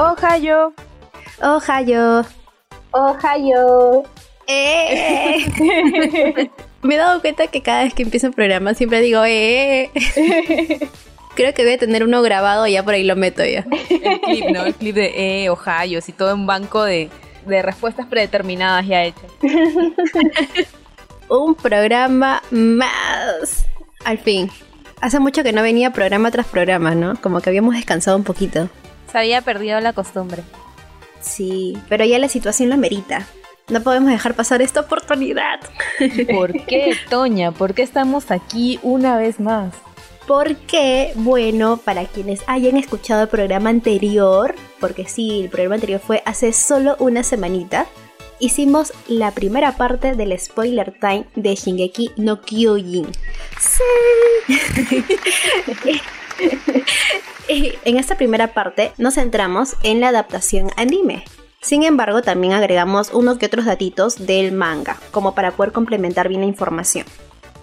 Ohio. Ohio. Ohio. Eh. Me he dado cuenta que cada vez que empiezo un programa siempre digo eh. Creo que voy a tener uno grabado ya por ahí lo meto ya. El clip, ¿no? El clip de eh, Ohio, y todo un banco de, de respuestas predeterminadas ya hechas. un programa más. Al fin. Hace mucho que no venía programa tras programa, ¿no? Como que habíamos descansado un poquito. Se había perdido la costumbre. Sí, pero ya la situación lo merita. No podemos dejar pasar esta oportunidad. ¿Por qué, Toña? ¿Por qué estamos aquí una vez más? Porque, bueno, para quienes hayan escuchado el programa anterior, porque sí, el programa anterior fue hace solo una semanita, hicimos la primera parte del spoiler time de Shingeki no Kyojin. Sí. en esta primera parte nos centramos en la adaptación anime. Sin embargo, también agregamos unos que otros datitos del manga, como para poder complementar bien la información.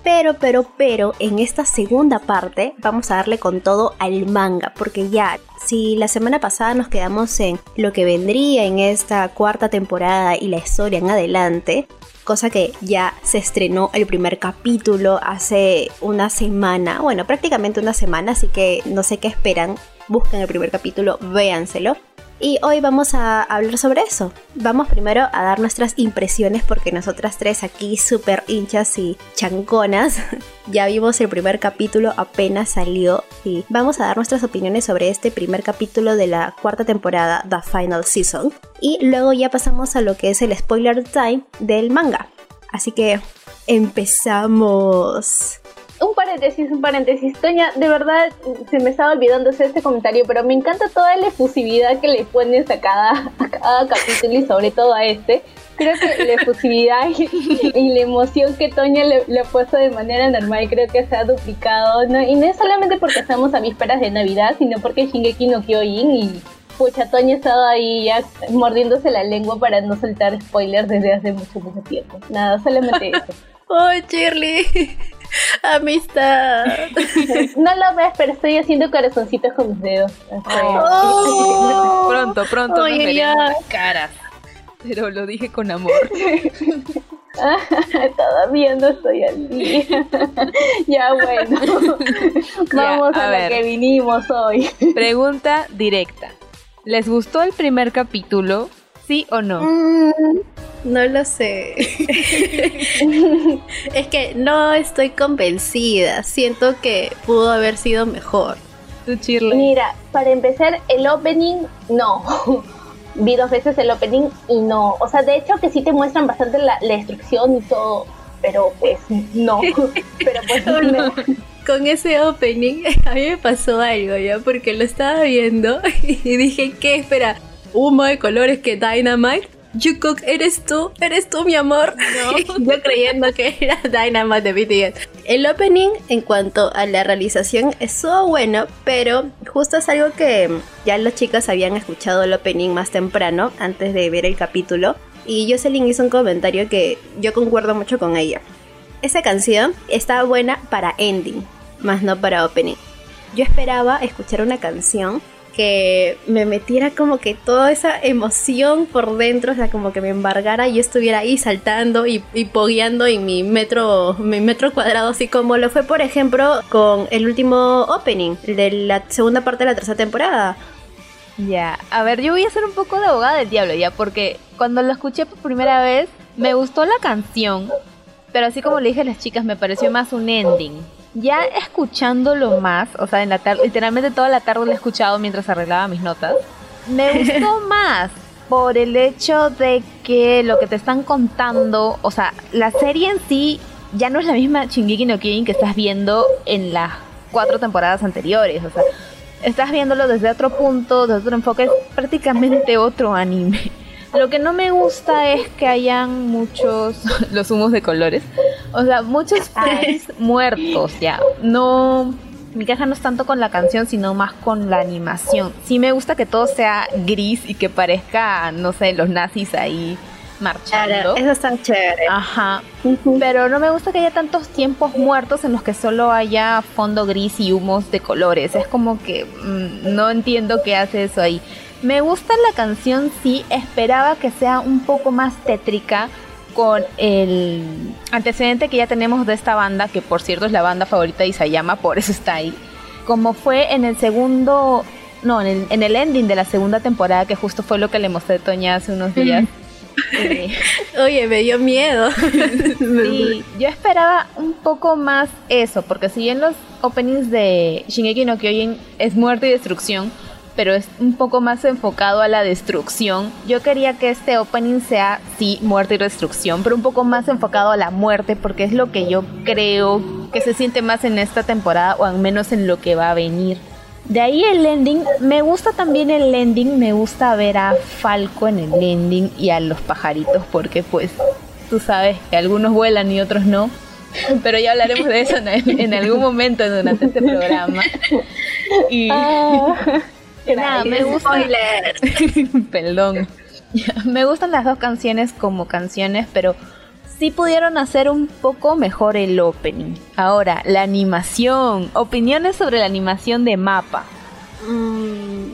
Pero, pero, pero, en esta segunda parte vamos a darle con todo al manga, porque ya, si la semana pasada nos quedamos en lo que vendría en esta cuarta temporada y la historia en adelante, cosa que ya se estrenó el primer capítulo hace una semana, bueno, prácticamente una semana, así que no sé qué esperan, busquen el primer capítulo, véanselo. Y hoy vamos a hablar sobre eso. Vamos primero a dar nuestras impresiones porque nosotras tres aquí súper hinchas y chanconas ya vimos el primer capítulo apenas salió y vamos a dar nuestras opiniones sobre este primer capítulo de la cuarta temporada, The Final Season. Y luego ya pasamos a lo que es el spoiler time del manga. Así que empezamos un paréntesis, un paréntesis. Toña, de verdad se me estaba olvidando hacer este comentario, pero me encanta toda la efusividad que le pones a cada, cada capítulo y sobre todo a este. Creo que la efusividad y, la emoción que Toña le, ha puesto de manera normal creo que se ha duplicado. ¿no? Y no es solamente porque estamos a vísperas de Navidad, sino porque Shingeki no Kyojin y pucha, Toña ha estado ahí ya mordiéndose la lengua para no soltar spoilers desde hace mucho, mucho tiempo. Nada, solamente eso. ¡Oh, Shirley! Amistad. No lo ves, pero estoy haciendo corazoncitos con mis dedos. Oh. pronto, pronto oh, las caras. Pero lo dije con amor. Todavía no estoy al día. ya bueno. Vamos a, lo que vinimos hoy. Pregunta directa. ¿Les gustó el primer capítulo? ¿Sí o no? Mm, no lo sé. es que no estoy convencida. Siento que pudo haber sido mejor. Mira, para empezar, el opening no. Vi dos veces el opening y no. O sea, de hecho que sí te muestran bastante la, destrucción y todo. Pero pues no. pero pues no. Con ese opening a mí me pasó algo ya, porque lo estaba viendo y dije, ¿qué? Espera, humo de colores que Dynamite. Jungkook, ¿eres tú? ¿Eres tú, mi amor? No. Yo creyendo que era Dynamite de BTS. El opening, en cuanto a la realización, estuvo bueno, pero justo es algo que ya los chicos habían escuchado el opening más temprano, antes de ver el capítulo. Y Jocelyn hizo un comentario que yo concuerdo mucho con ella. Esa canción está buena para ending, más no para opening. Yo esperaba escuchar una canción que me metiera como que toda esa emoción por dentro, o sea, como que me embargara y yo estuviera ahí saltando y, y pogueando en mi metro, mi metro cuadrado, así como lo fue, por ejemplo, con el último opening de la segunda parte de la tercera temporada. Ya, a ver, yo voy a ser un poco de abogada del diablo ya, porque cuando lo escuché por primera vez, me gustó la canción, pero así como le dije a las chicas, me pareció más un ending ya escuchándolo más, o sea, en la tarde, literalmente toda la tarde lo he escuchado mientras arreglaba mis notas, me gustó más por el hecho de que lo que te están contando, o sea, la serie en sí ya no es la misma Shingeki no Kyojin que estás viendo en las cuatro temporadas anteriores, o sea, estás viéndolo desde otro punto, desde otro enfoque, es prácticamente otro anime. Lo que no me gusta es que hayan muchos, los humos de colores, o sea, muchos fans muertos ya. No, mi caja no es tanto con la canción, sino más con la animación. Sí me gusta que todo sea gris y que parezca, no sé, los nazis ahí marchando. eso está chévere. Ajá. Pero no me gusta que haya tantos tiempos muertos en los que solo haya fondo gris y humos de colores. Es como que mm, no entiendo qué hace eso ahí. Me gusta la canción, sí, esperaba que sea un poco más tétrica con el antecedente que ya tenemos de esta banda, que por cierto es la banda favorita de Isayama, por eso está ahí. Como fue en el segundo, no, en el, en el ending de la segunda temporada, que justo fue lo que le mostré a Toña hace unos días. Oye, me dio miedo. sí, yo esperaba un poco más eso, porque si bien los openings de Shingeki no Kyojin es muerte y destrucción, pero es un poco más enfocado a la destrucción. Yo quería que este opening sea, sí, muerte y destrucción, pero un poco más enfocado a la muerte, porque es lo que yo creo que se siente más en esta temporada, o al menos en lo que va a venir. De ahí el ending, me gusta también el ending, me gusta ver a Falco en el ending y a los pajaritos, porque pues tú sabes que algunos vuelan y otros no. Pero ya hablaremos de eso en, algún momento durante este programa. Y, ah. Nada, me gusta. Perdón. me gustan las dos canciones como canciones, pero sí pudieron hacer un poco mejor el opening. Ahora, la animación. Opiniones sobre la animación de mapa. Mm.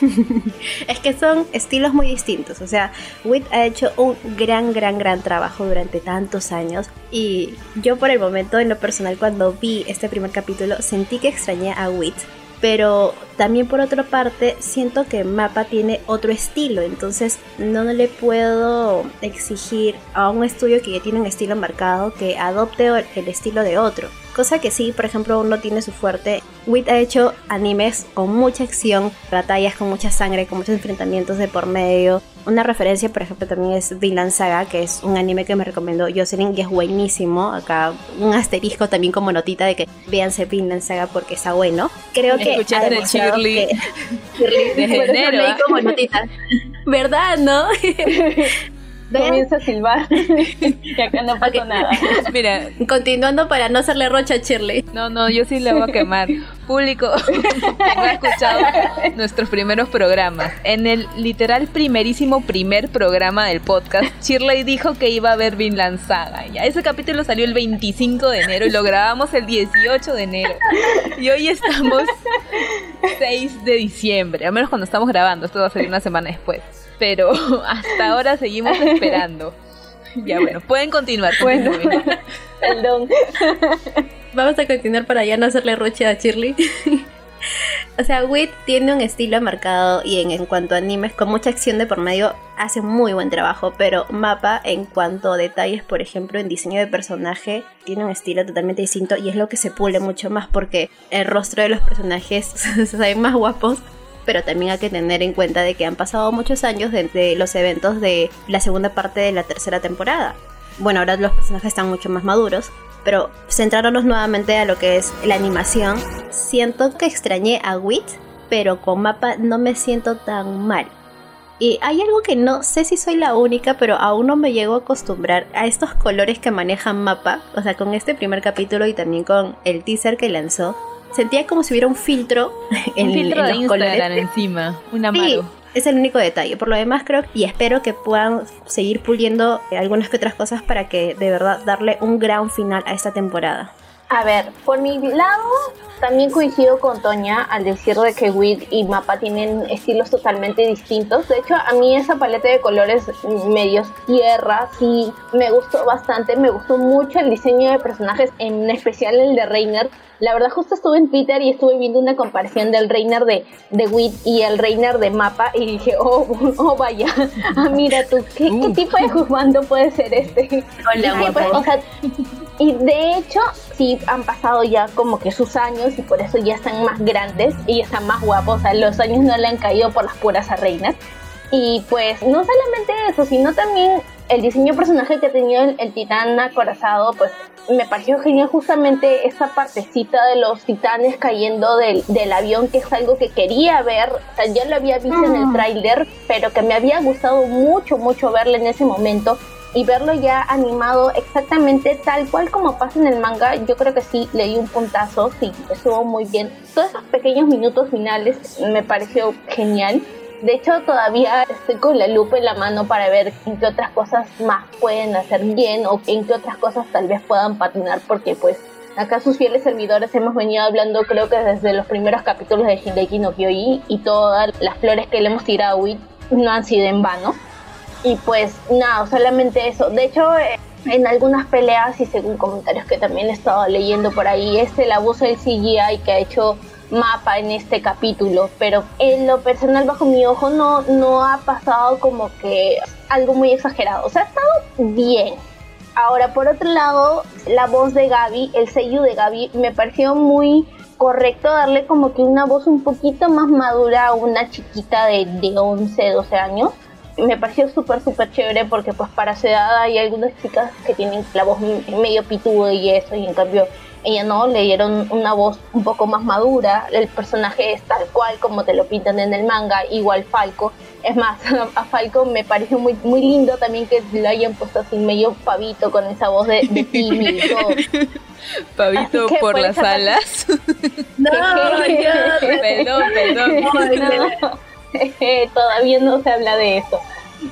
es que son estilos muy distintos. O sea, Wit ha hecho un gran, gran, gran trabajo durante tantos años. Y yo por el momento, en lo personal, cuando vi este primer capítulo, sentí que extrañé a Wit pero también por otra parte siento que Mapa tiene otro estilo, entonces no le puedo exigir a un estudio que ya tiene un estilo marcado que adopte el estilo de otro. Cosa que sí, por ejemplo, uno tiene su fuerte. Wit ha hecho animes con mucha acción, batallas con mucha sangre, con muchos enfrentamientos de por medio. Una referencia, por ejemplo, también es Vinland Saga, que es un anime que me recomendó Jocelyn, que es buenísimo. Acá un asterisco también como notita de que véanse Vinland Saga porque está bueno. Creo que Escuchaste el Shirley, de enero. ¿ah? como notita. ¿Verdad, no? comienza a silbar. y acá no pasa nada. Mira, continuando para no hacerle rocha a Shirley. No, no, yo sí le voy a quemar. Público, no ha escuchado nuestros primeros programas. En el literal primerísimo primer programa del podcast, Shirley dijo que iba a ver Vinland Saga. Ya, ese capítulo salió el 25 de enero y lo grabamos el 18 de enero. Y hoy estamos 6 de diciembre, al menos cuando estamos grabando. Esto va a salir una semana después pero hasta ahora seguimos esperando. Ya bueno, pueden continuar. Bueno, perdón. Vamos a continuar para ya no hacerle roche a Shirley. o sea, Wit tiene un estilo marcado y en, en, cuanto a animes con mucha acción de por medio hace muy buen trabajo, pero Mapa en cuanto a detalles, por ejemplo, en diseño de personaje, tiene un estilo totalmente distinto y es lo que se pule mucho más porque el rostro de los personajes se ven más guapos pero también hay que tener en cuenta de que han pasado muchos años desde los eventos de la segunda parte de la tercera temporada. Bueno, ahora los personajes están mucho más maduros, pero centrándonos nuevamente a lo que es la animación, siento que extrañé a Wit, pero con mapa no me siento tan mal. Y hay algo que no sé si soy la única, pero aún no me llego a acostumbrar a estos colores que manejan mapa. O sea, con este primer capítulo y también con el teaser que lanzó, sentía como si hubiera un filtro en, un filtro de Instagram encima, un amaro. es el único detalle. Por lo demás creo y espero que puedan seguir puliendo algunas que otras cosas para que de verdad darle un gran final a esta temporada. A ver, por mi lado, también coincido con Toña al decir de que Wit y Mapa tienen estilos totalmente distintos. De hecho, a mí esa paleta de colores medios tierra sí me gustó bastante. Me gustó mucho el diseño de personajes, en especial el de Reiner. La verdad, justo estuve en Twitter y estuve viendo una comparación del Reiner de, de Wit y el Reiner de Mapa y dije, oh, oh vaya, ah, mira tú, ¿qué, ¿qué tipo de comando puede ser este? Hola, guapo. y de hecho, sí han pasado ya como que sus años y por eso ya están más grandes y ya están más guapos. O sea, los años no le han caído por las puras a reinas. Y pues no solamente eso, sino también el diseño de personaje que tenía el, el, titán acorazado, pues me pareció genial justamente esa partecita de los titanes cayendo del, del avión, que es algo que quería ver, o sea, ya lo había visto en el tráiler, pero que me había gustado mucho, mucho verlo en ese momento y verlo ya animado exactamente tal cual como pasa en el manga, yo creo que sí le di un puntazo, sí, estuvo muy bien. Todos esos pequeños minutos finales me pareció genial. De hecho, todavía estoy con la lupa en la mano para ver en qué otras cosas más pueden hacer bien o en qué otras cosas tal vez puedan patinar, porque pues acá sus fieles servidores hemos venido hablando creo que desde los primeros capítulos de Shingeki no Kyojin y todas las flores que le hemos tirado a Wit no han sido en vano. Y pues nada, solamente eso. De hecho, eh, en algunas peleas y según comentarios que también he estado leyendo por ahí, es el abuso del CGI que ha hecho mapa en este capítulo, pero en lo personal bajo mi ojo no, no ha pasado como que algo muy exagerado, o sea, ha estado bien. Ahora, por otro lado, la voz de Gaby, el sello de Gaby, me pareció muy correcto darle como que una voz un poquito más madura a una chiquita de, de 11, 12 años. Me pareció súper, súper chévere porque pues para su edad hay algunas chicas que tienen la voz medio pituda y eso, y en cambio ella no, le dieron una voz un poco más madura, el personaje es tal cual como te lo pintan en el manga, igual Falco. Es más, a Falco me pareció muy, muy lindo también que lo hayan puesto así medio pavito con esa voz de, de. Pavito por, las alas. No, perdón, perdón. Todavía no se habla de eso.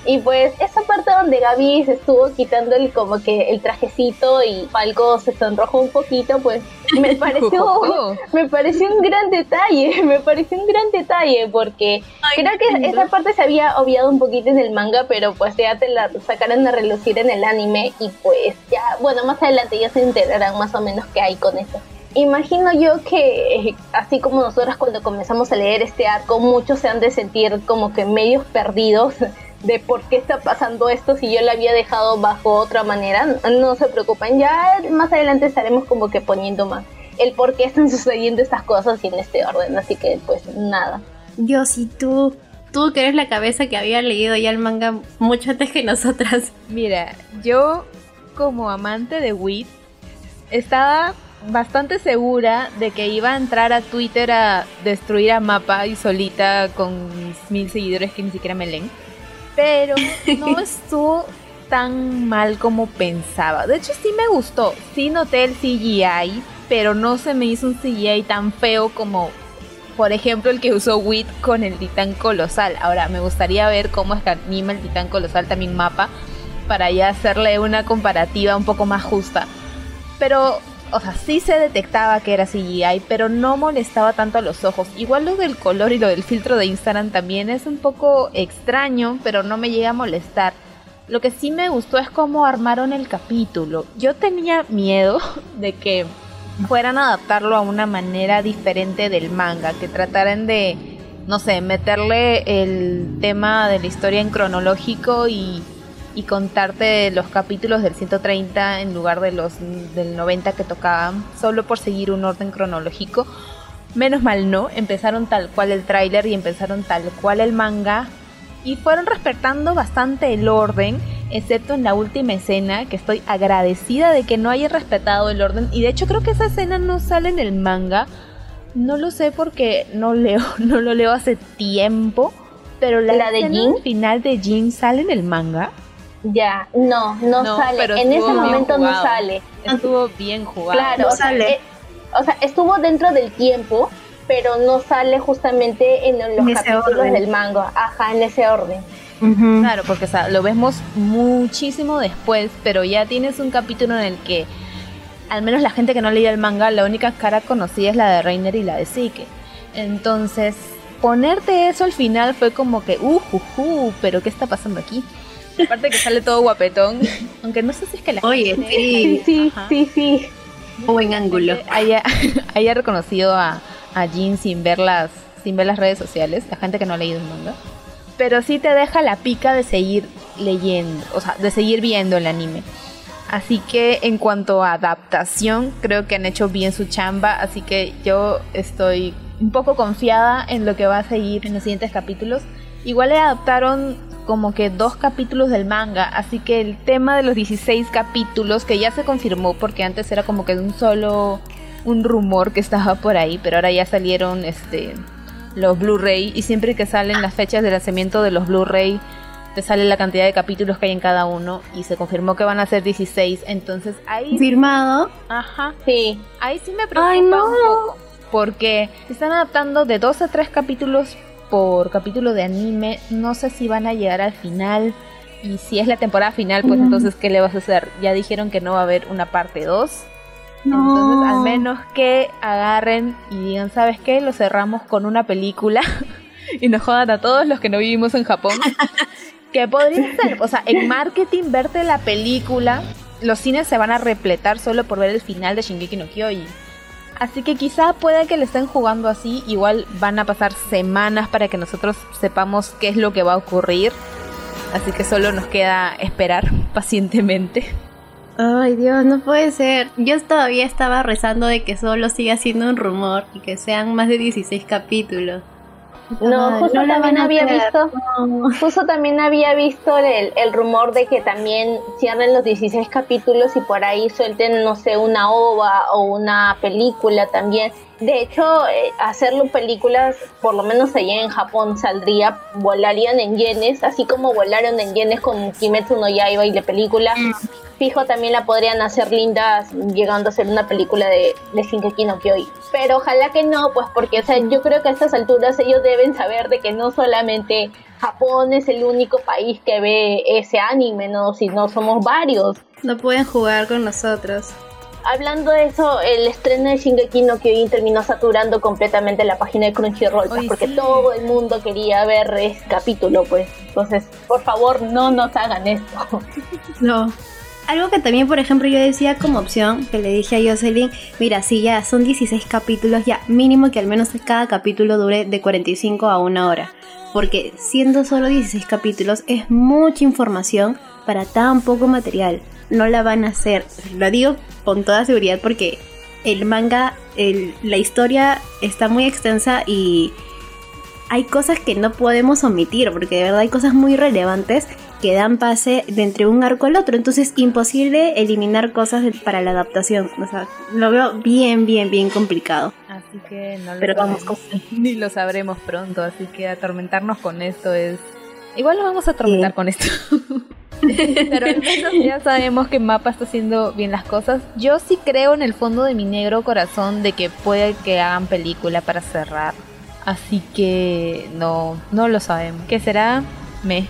Y pues esa parte donde Gaby se estuvo quitando el, como que el trajecito y Falco se sonrojó un poquito, pues me pareció, me pareció un gran detalle, me pareció un gran detalle porque creo que esa parte se había obviado un poquito en el manga, pero pues ya te la sacaron a relucir en el anime y pues ya, bueno, más adelante ya se enterarán más o menos qué hay con eso. Imagino yo que así como nosotros cuando comenzamos a leer este arco, muchos se han de sentir como que medios perdidos de por qué está pasando esto si yo la había dejado bajo otra manera. No se preocupen, ya más adelante estaremos como que poniendo más el por qué están sucediendo estas cosas y en este orden, así que pues nada. Yo si tú, tú que eres la cabeza que había leído ya el manga mucho antes que nosotras. Mira, yo como amante de Wit estaba bastante segura de que iba a entrar a Twitter a destruir a Mapa y solita con mis mil seguidores que ni siquiera me leen pero no estuvo tan mal como pensaba. De hecho, sí me gustó. Sí noté el CGI, pero no se me hizo un CGI tan feo como, por ejemplo, el que usó Wit con el titán colosal. Ahora, me gustaría ver cómo es que anima el titán colosal también mapa para ya hacerle una comparativa un poco más justa. Pero o sea, sí se detectaba que era CGI, pero no molestaba tanto a los ojos. Igual lo del color y lo del filtro de Instagram también es un poco extraño, pero no me llega a molestar. Lo que sí me gustó es cómo armaron el capítulo. Yo tenía miedo de que fueran a adaptarlo a una manera diferente del manga, que trataran de, no sé, meterle el tema de la historia en cronológico y y contarte los capítulos del 130 en lugar de los del 90 que tocaban, solo por seguir un orden cronológico. Menos mal no, empezaron tal cual el tráiler y empezaron tal cual el manga y fueron respetando bastante el orden, excepto en la última escena, que estoy agradecida de que no haya respetado el orden y de hecho creo que esa escena no sale en el manga. No lo sé porque no leo, no lo leo hace tiempo, pero la, de Jin final de Jin sale en el manga. Ya, no, no, sale. En ese momento no sale. Estuvo bien jugado. Claro, o, Sea, eh, o sea, estuvo dentro del tiempo, pero no sale justamente en los capítulos del manga. Ajá, en ese orden. Claro, porque o sea, lo vemos muchísimo después, pero ya tienes un capítulo en el que, al menos la gente que no leía el manga, la única cara conocida es la de Reiner y la de Sike. Entonces, ponerte eso al final fue como que, uh, uh, uh, pero ¿qué está pasando aquí? Aparte que sale todo guapetón. Aunque no sé si es que la Oye, sí, sí, sí, sí. Buen ángulo. Haya, haya reconocido a, a Jin sin ver las, sin ver las redes sociales, la gente que no ha leído el manga. Pero sí te deja la pica de seguir leyendo, o sea, de seguir viendo el anime. Así que en cuanto a adaptación, creo que han hecho bien su chamba, así que yo estoy un poco confiada en lo que va a seguir en los siguientes capítulos. Igual le adaptaron como que dos capítulos del manga, así que el tema de los 16 capítulos, que ya se confirmó porque antes era como que un solo un rumor que estaba por ahí, pero ahora ya salieron este los Blu-ray y siempre que salen las fechas de lanzamiento de los Blu-ray te sale la cantidad de capítulos que hay en cada uno y se confirmó que van a ser 16, entonces ahí firmado. Ajá. Sí. Ahí sí me preocupa un poco porque se están adaptando de dos a tres capítulos por capítulo de anime. No sé si van a llegar al final. Y si es la temporada final, pues entonces, ¿qué le vas a hacer? Ya dijeron que no va a haber una parte 2. Entonces, al menos que agarren y digan, ¿sabes qué? Lo cerramos con una película y nos jodan a todos los que no vivimos en Japón. que podría ser, o sea, en marketing verte la película, los cines se van a repletar solo por ver el final de Shingeki no Kyojin. Así que quizá pueda que le estén jugando así, igual van a pasar semanas para que nosotros sepamos qué es lo que va a ocurrir. Así que solo nos queda esperar pacientemente. Ay Dios, no puede ser. Yo todavía estaba rezando de que solo siga siendo un rumor y que sean más de 16 capítulos. No, justo también había visto, justo también había visto el, el, rumor de que también cierren los 16 capítulos y por ahí suelten, no sé, una ova o una película también. De hecho, eh, hacerlo películas, por lo menos allá en Japón, saldría, volarían en yenes, así como volaron en yenes con Kimetsu no Yaiba y la película. Mm fijo también la podrían hacer lindas llegando a ser una película de, de Shinkeki no Kyoi. Pero ojalá que no, pues porque o sea, yo creo que a estas alturas ellos deben saber de que no solamente Japón es el único país que ve ese anime, ¿no? Sino somos varios. No pueden jugar con nosotros. Hablando de eso, el estreno de Shingeki no Kyojin terminó saturando completamente la página de Crunchyroll, pues, porque todo el mundo quería ver ese capítulo, pues. Entonces, por favor, no nos hagan esto. No, algo que también, por ejemplo, yo decía como opción, que le dije a Jocelyn, mira, si ya son 16 capítulos, ya mínimo que al menos cada capítulo dure de 45 a una hora. Porque siendo solo 16 capítulos es mucha información para tan poco material. No la van a hacer. Lo digo con toda seguridad porque el manga, la historia está muy extensa y hay cosas que no podemos omitir, porque de verdad hay cosas muy relevantes que dan pase de entre un arco al otro. Entonces, imposible eliminar cosas para la adaptación. O sea, lo veo bien, bien, bien complicado. Así que no lo Pero vamos, ni lo sabremos pronto. Así que atormentarnos con esto es. Igual lo vamos a atormentar con esto. Pero al menos ya sabemos que Mapa está haciendo bien las cosas. Yo sí creo en el fondo de mi negro corazón de que puede que hagan película para cerrar. Así que no, no lo sabemos. ¿Qué será? Me.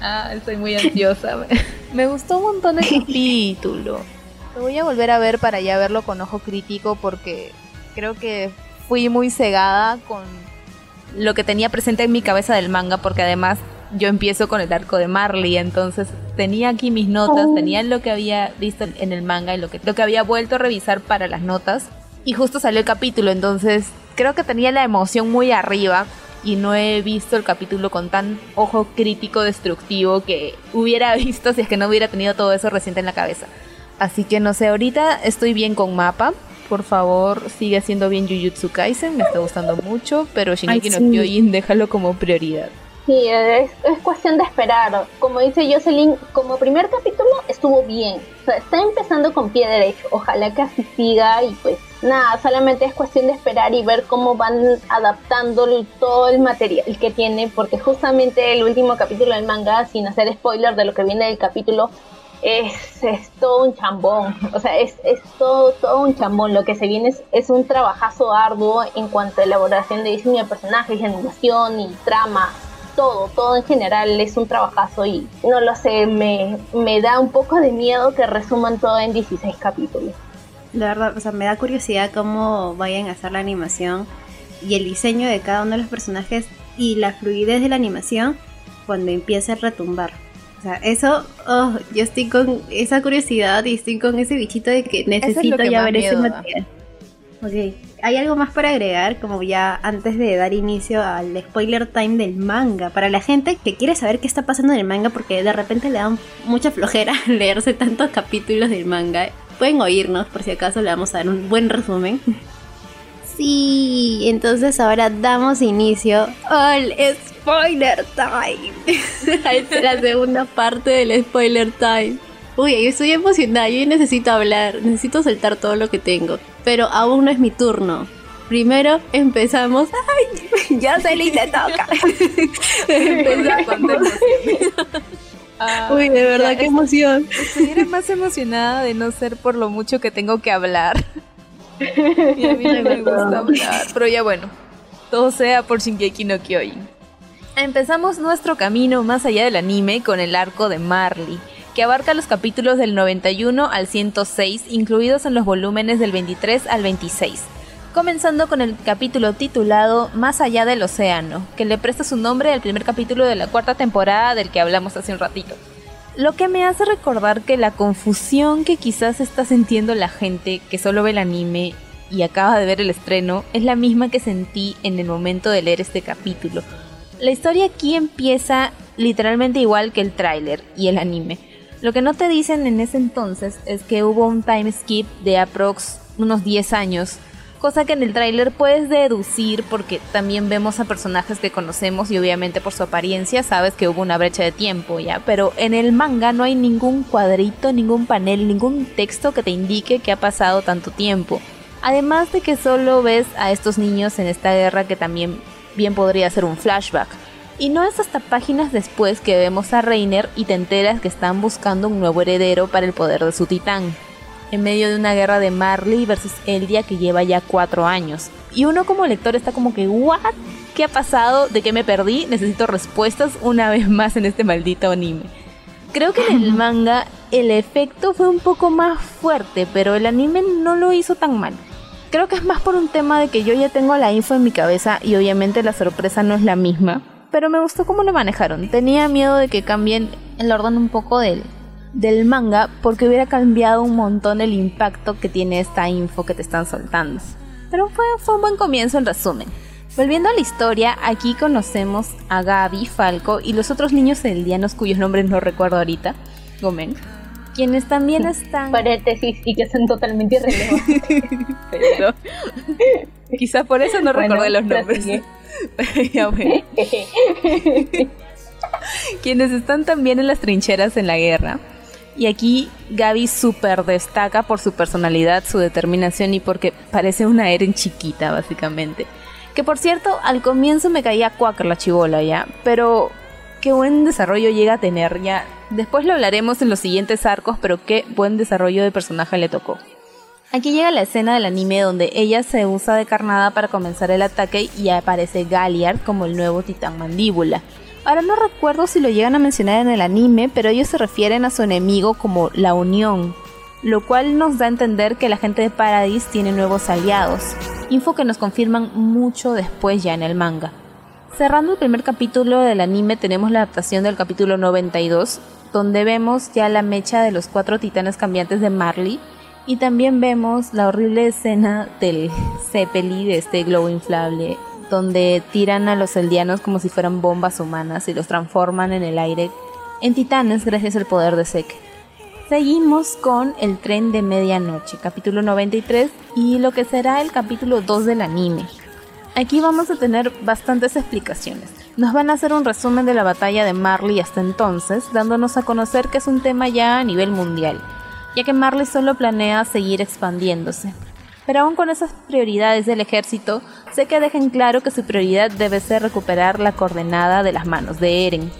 Ah, estoy muy ansiosa. Me gustó un montón el capítulo. Lo voy a volver a ver para ya verlo con ojo crítico porque creo que fui muy cegada con lo que tenía presente en mi cabeza del manga porque además yo empiezo con el arco de Marley, entonces tenía aquí mis notas, oh. tenía lo que había visto en el manga y lo que, lo que había vuelto a revisar para las notas y justo salió el capítulo, entonces creo que tenía la emoción muy arriba y no he visto el capítulo con tan ojo crítico destructivo que hubiera visto si es que no hubiera tenido todo eso reciente en la cabeza. Así que no sé, ahorita estoy bien con mapa. Por favor, sigue siendo bien Jujutsu Kaisen, me está gustando mucho, pero Shingeki no Kyojin déjalo como prioridad. Sí, es, cuestión de esperar. Como dice Jocelyn, como primer capítulo estuvo bien. Está empezando con pie derecho. Ojalá que así siga y pues nada, solamente es cuestión de esperar y ver cómo van adaptando todo el material que tiene, porque justamente el último capítulo del manga, sin hacer spoiler de lo que viene del capítulo, es, todo un chambón, o sea, es, todo, todo un chambón, lo que se viene es, un trabajazo arduo en cuanto a elaboración de diseño de personajes, animación y trama, todo, todo en general es un trabajazo y no lo sé, me, me da un poco de miedo que resuman todo en 16 capítulos la verdad, o sea, me da curiosidad cómo vayan a hacer la animación y el diseño de cada uno de los personajes y la fluidez de la animación cuando empiece a retumbar. O sea, eso, oh, yo estoy con esa curiosidad y estoy con ese bichito de que necesito ya ver ese material. Ok, ¿hay algo más para agregar? Como ya antes de dar inicio al spoiler time del manga. Para la gente que quiere saber qué está pasando en el manga, porque de repente le dan mucha flojera leerse tantos capítulos del manga pueden oírnos por si acaso le vamos a dar un buen resumen. Sí, entonces ahora damos inicio al spoiler time. es la segunda parte del spoiler time. Uy, yo estoy emocionada, yo necesito hablar, necesito soltar todo lo que tengo. Pero aún no es mi turno. Primero empezamos. ¡Ay! Ya se le toca. Empezamos. Ah, Uy, de verdad, qué emoción. Estuviera más emocionada de no ser por lo mucho que tengo que hablar. y a mí no me gusta hablar. Pero ya bueno. todo sea por Shingeki no Kyojin. Empezamos nuestro camino más allá del anime con el arco de Marley, que abarca los capítulos del 91 al 106, incluidos en los volúmenes del 23 al 26 comenzando con el capítulo titulado Más allá del océano, que le presta su nombre al primer capítulo de la cuarta temporada del que hablamos hace un ratito. Lo que me hace recordar que la confusión que quizás está sintiendo la gente que solo ve el anime y acaba de ver el estreno es la misma que sentí en el momento de leer este capítulo. La historia aquí empieza literalmente igual que el tráiler y el anime. Lo que no te dicen en ese entonces es que hubo un time skip de aprox unos 10 años cosa que en el tráiler puedes deducir porque también vemos a personajes que conocemos y obviamente por su apariencia sabes que hubo una brecha de tiempo, ¿ya? Pero en el manga no hay ningún cuadrito, ningún panel, ningún texto que te indique que ha pasado tanto tiempo. Además de que solo ves a estos niños en esta guerra que también bien podría ser un flashback. Y no es hasta páginas después que vemos a Reiner y te enteras que están buscando un nuevo heredero para el poder de su titán en medio de una guerra de Marley versus Eldia que lleva ya cuatro años. Y uno como lector está como que, ¿what? ¿Qué ha pasado? ¿De qué me perdí? Necesito respuestas una vez más en este maldito anime. Creo que en el manga el efecto fue un poco más fuerte, pero el anime no lo hizo tan mal. Creo que es más por un tema de que yo ya tengo la info en mi cabeza y obviamente la sorpresa no es la misma. Pero me gustó cómo lo manejaron. Tenía miedo de que cambien el orden un poco de él del manga porque hubiera cambiado un montón el impacto que tiene esta info que te están soltando. Pero fue, fue un buen comienzo en resumen. Volviendo a la historia, aquí conocemos a Gaby, Falco y los otros niños eldianos cuyos nombres no recuerdo ahorita, Gomen, quienes también están... Paréntesis y que son totalmente irrelevantes. Pero, quizá por eso no recordé los nombres. ya bueno. quienes están también en las trincheras en la guerra y aquí Gaby super destaca por su personalidad, su determinación y porque parece una Eren chiquita, básicamente. Que por cierto, al comienzo me caía Quaker la chivola, ¿ya? Pero qué buen desarrollo llega a tener, ya. Después lo hablaremos en los siguientes arcos, pero qué buen desarrollo de personaje le tocó. Aquí llega la escena del anime donde ella se usa de carnada para comenzar el ataque y aparece Galliard como el nuevo titán mandíbula. Ahora no recuerdo si lo llegan a mencionar en el anime, pero ellos se refieren a su enemigo como la Unión, lo cual nos da a entender que la gente de Paradise tiene nuevos aliados, info que nos confirman mucho después ya en el manga. Cerrando el primer capítulo del anime tenemos la adaptación del capítulo 92, donde vemos ya la mecha de los cuatro titanes cambiantes de Marley y también vemos la horrible escena del Zeppeli de este globo inflable donde tiran a los eldianos como si fueran bombas humanas y los transforman en el aire en titanes gracias al poder de Seke. Seguimos con el tren de medianoche, capítulo 93 y lo que será el capítulo 2 del anime. Aquí vamos a tener bastantes explicaciones. Nos van a hacer un resumen de la batalla de Marley hasta entonces, dándonos a conocer que es un tema ya a nivel mundial, ya que Marley solo planea seguir expandiéndose. Pero aún con esas prioridades del ejército, sé que dejen claro que su prioridad debe ser recuperar la coordenada de las manos de Eren.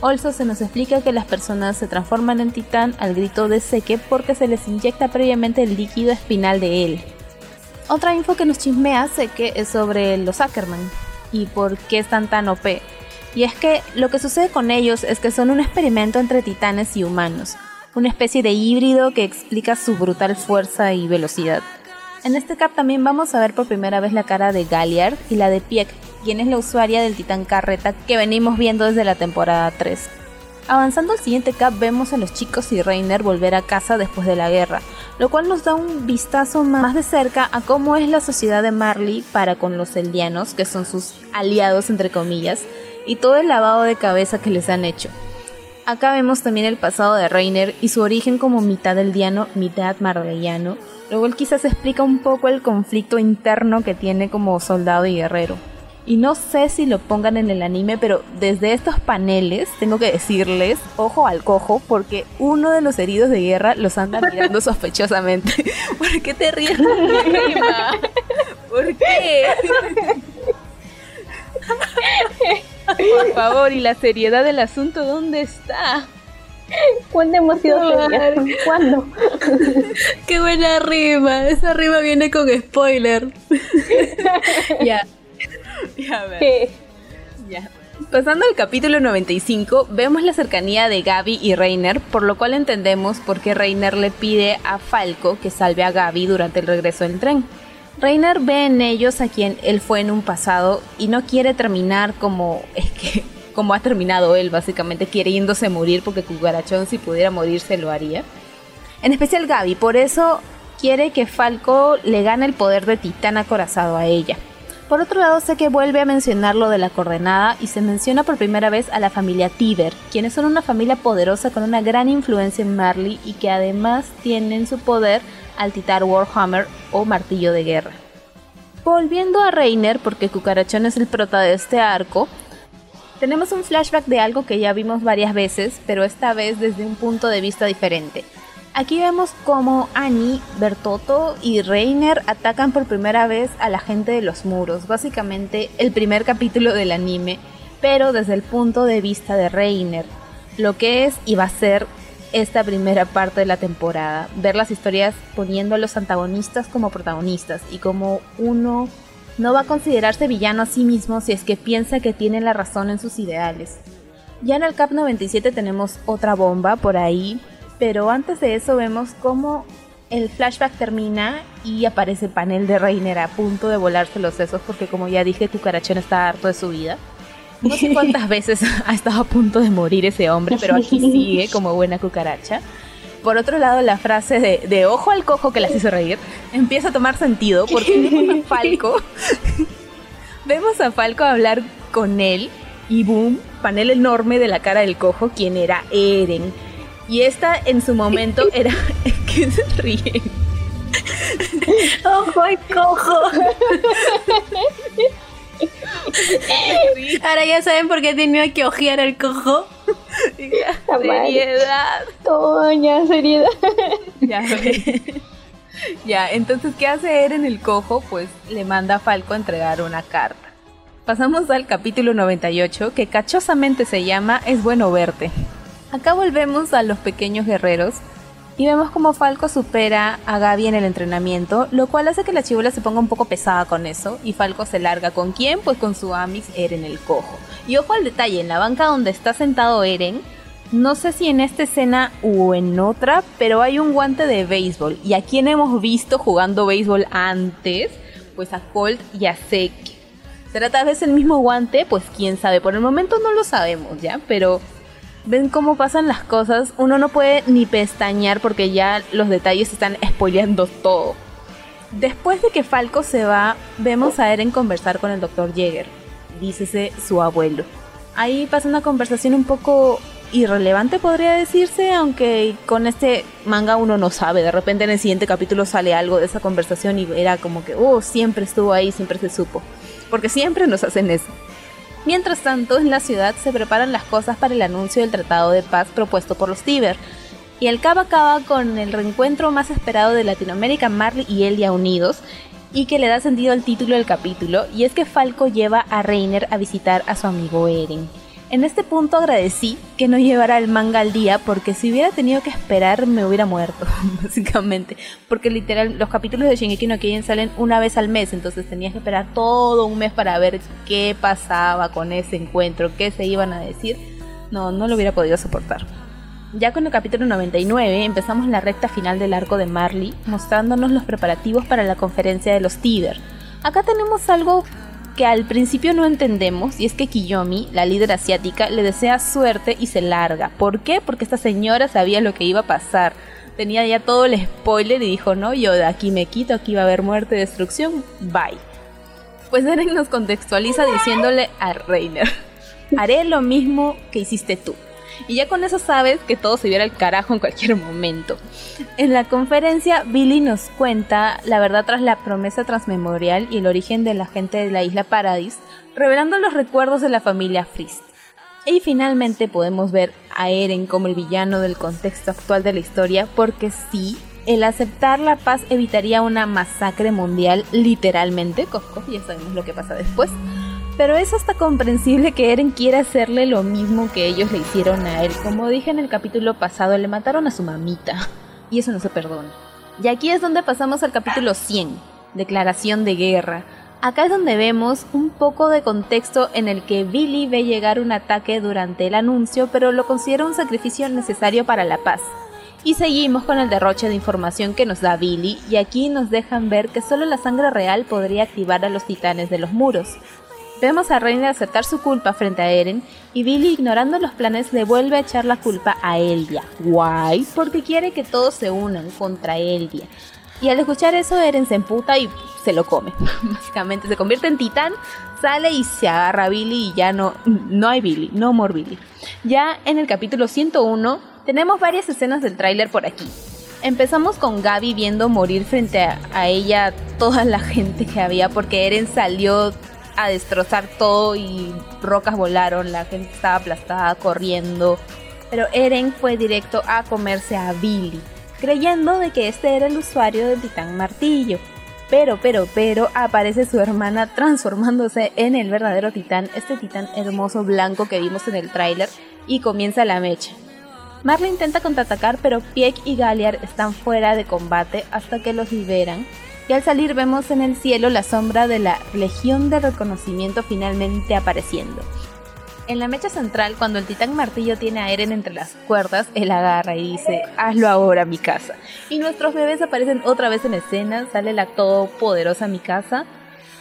Also se nos explica que las personas se transforman en titán al grito de Seke porque se les inyecta previamente el líquido espinal de él. Otra info que nos chismea Seke es sobre los Ackerman y por qué están tan OP. Y es que lo que sucede con ellos es que son un experimento entre titanes y humanos, una especie de híbrido que explica su brutal fuerza y velocidad. En este cap también vamos a ver por primera vez la cara de Galliard y la de Pieck, quien es la usuaria del titán carreta que venimos viendo desde la temporada 3. Avanzando al siguiente cap vemos a los chicos y Reiner volver a casa después de la guerra, lo cual nos da un vistazo más de cerca a cómo es la sociedad de Marley para con los eldianos, que son sus aliados entre comillas, y todo el lavado de cabeza que les han hecho. Acá vemos también el pasado de Reiner y su origen como mitad eldiano, mitad marleyano, Luego él quizás explica un poco el conflicto interno que tiene como soldado y guerrero. Y no sé si lo pongan en el anime, pero desde estos paneles tengo que decirles, ojo al cojo, porque uno de los heridos de guerra los anda mirando sospechosamente. ¿Por qué te ríes? ¿Por qué? Por favor, ¿y la seriedad del asunto dónde está? ¿Cuándo hemos sido ¿Cuándo? Qué buena rima. Esa rima viene con spoiler. ya. Ya, a ver. Ya. Pasando al capítulo 95, vemos la cercanía de Gaby y Reiner, por lo cual entendemos por qué Reiner le pide a Falco que salve a Gaby durante el regreso del tren. Reiner ve en ellos a quien él fue en un pasado y no quiere terminar como es que como ha terminado él, básicamente queriéndose morir porque Cucarachón si pudiera morirse lo haría. En especial Gaby, por eso quiere que Falco le gane el poder de titán acorazado a ella. Por otro lado, sé que vuelve a mencionar lo de la coordenada y se menciona por primera vez a la familia Tiber, quienes son una familia poderosa con una gran influencia en Marley y que además tienen su poder al titán Warhammer o martillo de guerra. Volviendo a Reiner, porque Cucarachón es el prota de este arco, tenemos un flashback de algo que ya vimos varias veces, pero esta vez desde un punto de vista diferente. Aquí vemos cómo Annie, Bertotto y Reiner atacan por primera vez a la gente de los muros, básicamente el primer capítulo del anime, pero desde el punto de vista de Reiner, lo que es y va a ser esta primera parte de la temporada, ver las historias poniendo a los antagonistas como protagonistas y como uno no va a considerarse villano a sí mismo si es que piensa que tiene la razón en sus ideales. Ya en el Cap 97 tenemos otra bomba por ahí pero antes de eso vemos cómo el flashback termina y aparece el panel de Reiner a punto de volarse los sesos porque como ya dije, Cucarachón está harto de su vida. No sé cuántas veces ha estado a punto de morir ese hombre, pero aquí sigue como buena cucaracha. Por otro lado, la frase de, de ojo al cojo que las hizo reír empieza a tomar sentido porque vemos a Falco. vemos a Falco hablar con él y boom, panel enorme de la cara del cojo, quien era Eren y esta en su momento era. ¿Qué se ríe? ¡Ojo al cojo! Ahora ya saben por qué tenía que ojear al cojo. seriedad. Toña, seriedad. Ya, ya, entonces, ¿qué hace Eren el cojo? Pues le manda a Falco a entregar una carta. Pasamos al capítulo 98, que cachosamente se llama Es bueno verte. Acá volvemos a los pequeños guerreros y vemos como Falco supera a Gaby en el entrenamiento, lo cual hace que la chivola se ponga un poco pesada con eso y Falco se larga con quién, pues con su Amix Eren el cojo. Y ojo al detalle, en la banca donde está sentado Eren, no sé si en esta escena o en otra, pero hay un guante de béisbol. ¿Y a quién hemos visto jugando béisbol antes? Pues a Colt y a Seki. ¿Será tal vez el mismo guante? Pues quién sabe. Por el momento no lo sabemos, ¿ya? Pero ven cómo pasan las cosas, uno no puede ni pestañear porque ya los detalles están spoileando todo. Después de que Falco se va, vemos a Eren conversar con el Dr. Jäger, dícese su abuelo. Ahí pasa una conversación un poco irrelevante podría decirse, aunque con este manga uno no sabe, de repente en el siguiente capítulo sale algo de esa conversación y era como que, oh, siempre estuvo ahí, siempre se supo, porque siempre nos hacen eso. Mientras tanto, en la ciudad se preparan las cosas para el anuncio del tratado de paz propuesto por los Tiber. Y el cabo acaba con el reencuentro más esperado de Latinoamérica, Marley y Elia unidos, y que le da sentido al título del capítulo, y es que Falco lleva a Reiner a visitar a su amigo Eren. En este punto agradecí que no llevara el manga al día porque si hubiera tenido que esperar me hubiera muerto, básicamente. Porque literal los capítulos de Shingeki no Kyojin salen una vez al mes, entonces tenías que esperar todo un mes para ver qué pasaba con ese encuentro, qué se iban a decir. No, no lo hubiera podido soportar. Ya con el capítulo 99 empezamos la recta final del arco de Marley, mostrándonos los preparativos para la conferencia de los Tiber. Acá tenemos algo que al principio no entendemos y es que Kiyomi, la líder asiática, le desea suerte y se larga. ¿Por qué? Porque esta señora sabía lo que iba a pasar. Tenía ya todo el spoiler y dijo, no, yo de aquí me quito, aquí va a haber muerte destrucción, bye. Pues Eren nos contextualiza diciéndole a Reiner, haré lo mismo que hiciste tú. Y ya con eso sabes que todo se viera al carajo en cualquier momento. En la conferencia, Billy nos cuenta la verdad tras la promesa transmemorial y el origen de la gente de la isla Paradis, revelando los recuerdos de la familia Frist. Y finalmente podemos ver a Eren como el villano del contexto actual de la historia, porque sí, el aceptar la paz evitaría una masacre mundial, literalmente, Cosco, ya sabemos lo que pasa después pero es hasta comprensible que Eren quiera hacerle lo mismo que ellos le hicieron a él. Como dije en el capítulo pasado, le mataron a su mamita. Y eso no se perdona. Y aquí es donde pasamos al capítulo 100, Declaración de Guerra. Acá es donde vemos un poco de contexto en el que Billy ve llegar un ataque durante el anuncio, pero lo considera un sacrificio necesario para la paz. Y seguimos con el derroche de información que nos da Billy, y aquí nos dejan ver que solo la sangre real podría activar a los titanes de los muros. Vemos a Reiner aceptar su culpa frente a Eren y Billy ignorando los planes le vuelve a echar la culpa a Eldia. Guay, porque quiere que todos se unan contra Eldia. Y al escuchar eso Eren se emputa y se lo come. Básicamente se convierte en titán, sale y se agarra a Billy y ya no, no hay Billy, no more Billy. Ya en el capítulo 101 tenemos varias escenas del tráiler por aquí. Empezamos con Gaby viendo morir frente a, a ella toda la gente que había porque Eren salió a destrozar todo y rocas volaron, la gente estaba aplastada corriendo. Pero Eren fue directo a comerse a Billy, creyendo de que este era el usuario del titán martillo. Pero, pero, pero, aparece su hermana transformándose en el verdadero titán, este titán hermoso blanco que vimos en el tráiler, y comienza la mecha. Marley intenta contraatacar, pero Pieck y Galliard están fuera de combate hasta que los liberan, y al salir vemos en el cielo la sombra de la Legión de Reconocimiento finalmente apareciendo. En la mecha central, cuando el titán martillo tiene a Eren entre las cuerdas, él agarra y dice, hazlo ahora, mi casa. Y nuestros bebés aparecen otra vez en escena, sale la todopoderosa mi casa,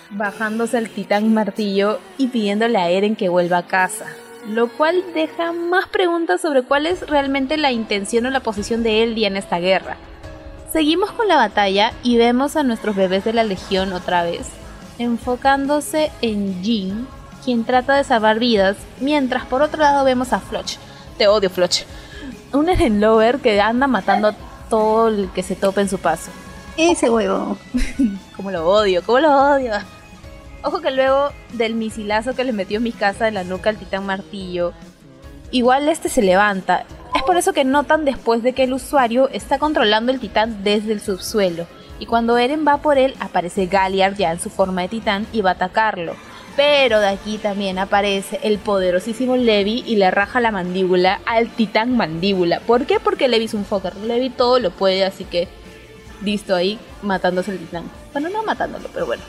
bajándose el titán martillo y pidiéndole a Eren que vuelva a casa. Lo cual deja más preguntas sobre cuál es realmente la intención o la posición de Eldia en esta guerra. Seguimos con la batalla y vemos a nuestros bebés de la Legión otra vez, enfocándose en Jin, quien trata de salvar vidas, mientras por otro lado vemos a Floch. Te odio, Floch. Un Eren Lover que anda matando a todo el que se tope en su paso. Ese huevo. como lo odio, como lo odio. Ojo que luego del misilazo que le metió en mi casa en la nuca al titán martillo, igual este se levanta es por eso que notan después de que el usuario está controlando el titán desde el subsuelo, y cuando Eren va por él aparece Galliard ya en su forma de titán y va a atacarlo. Pero de aquí también aparece el poderosísimo Levi y le raja la mandíbula al titán mandíbula. ¿Por qué? Porque Levi es un fucker. Levi todo lo puede, así que listo ahí matándose el titán. Bueno, no matándolo, pero bueno.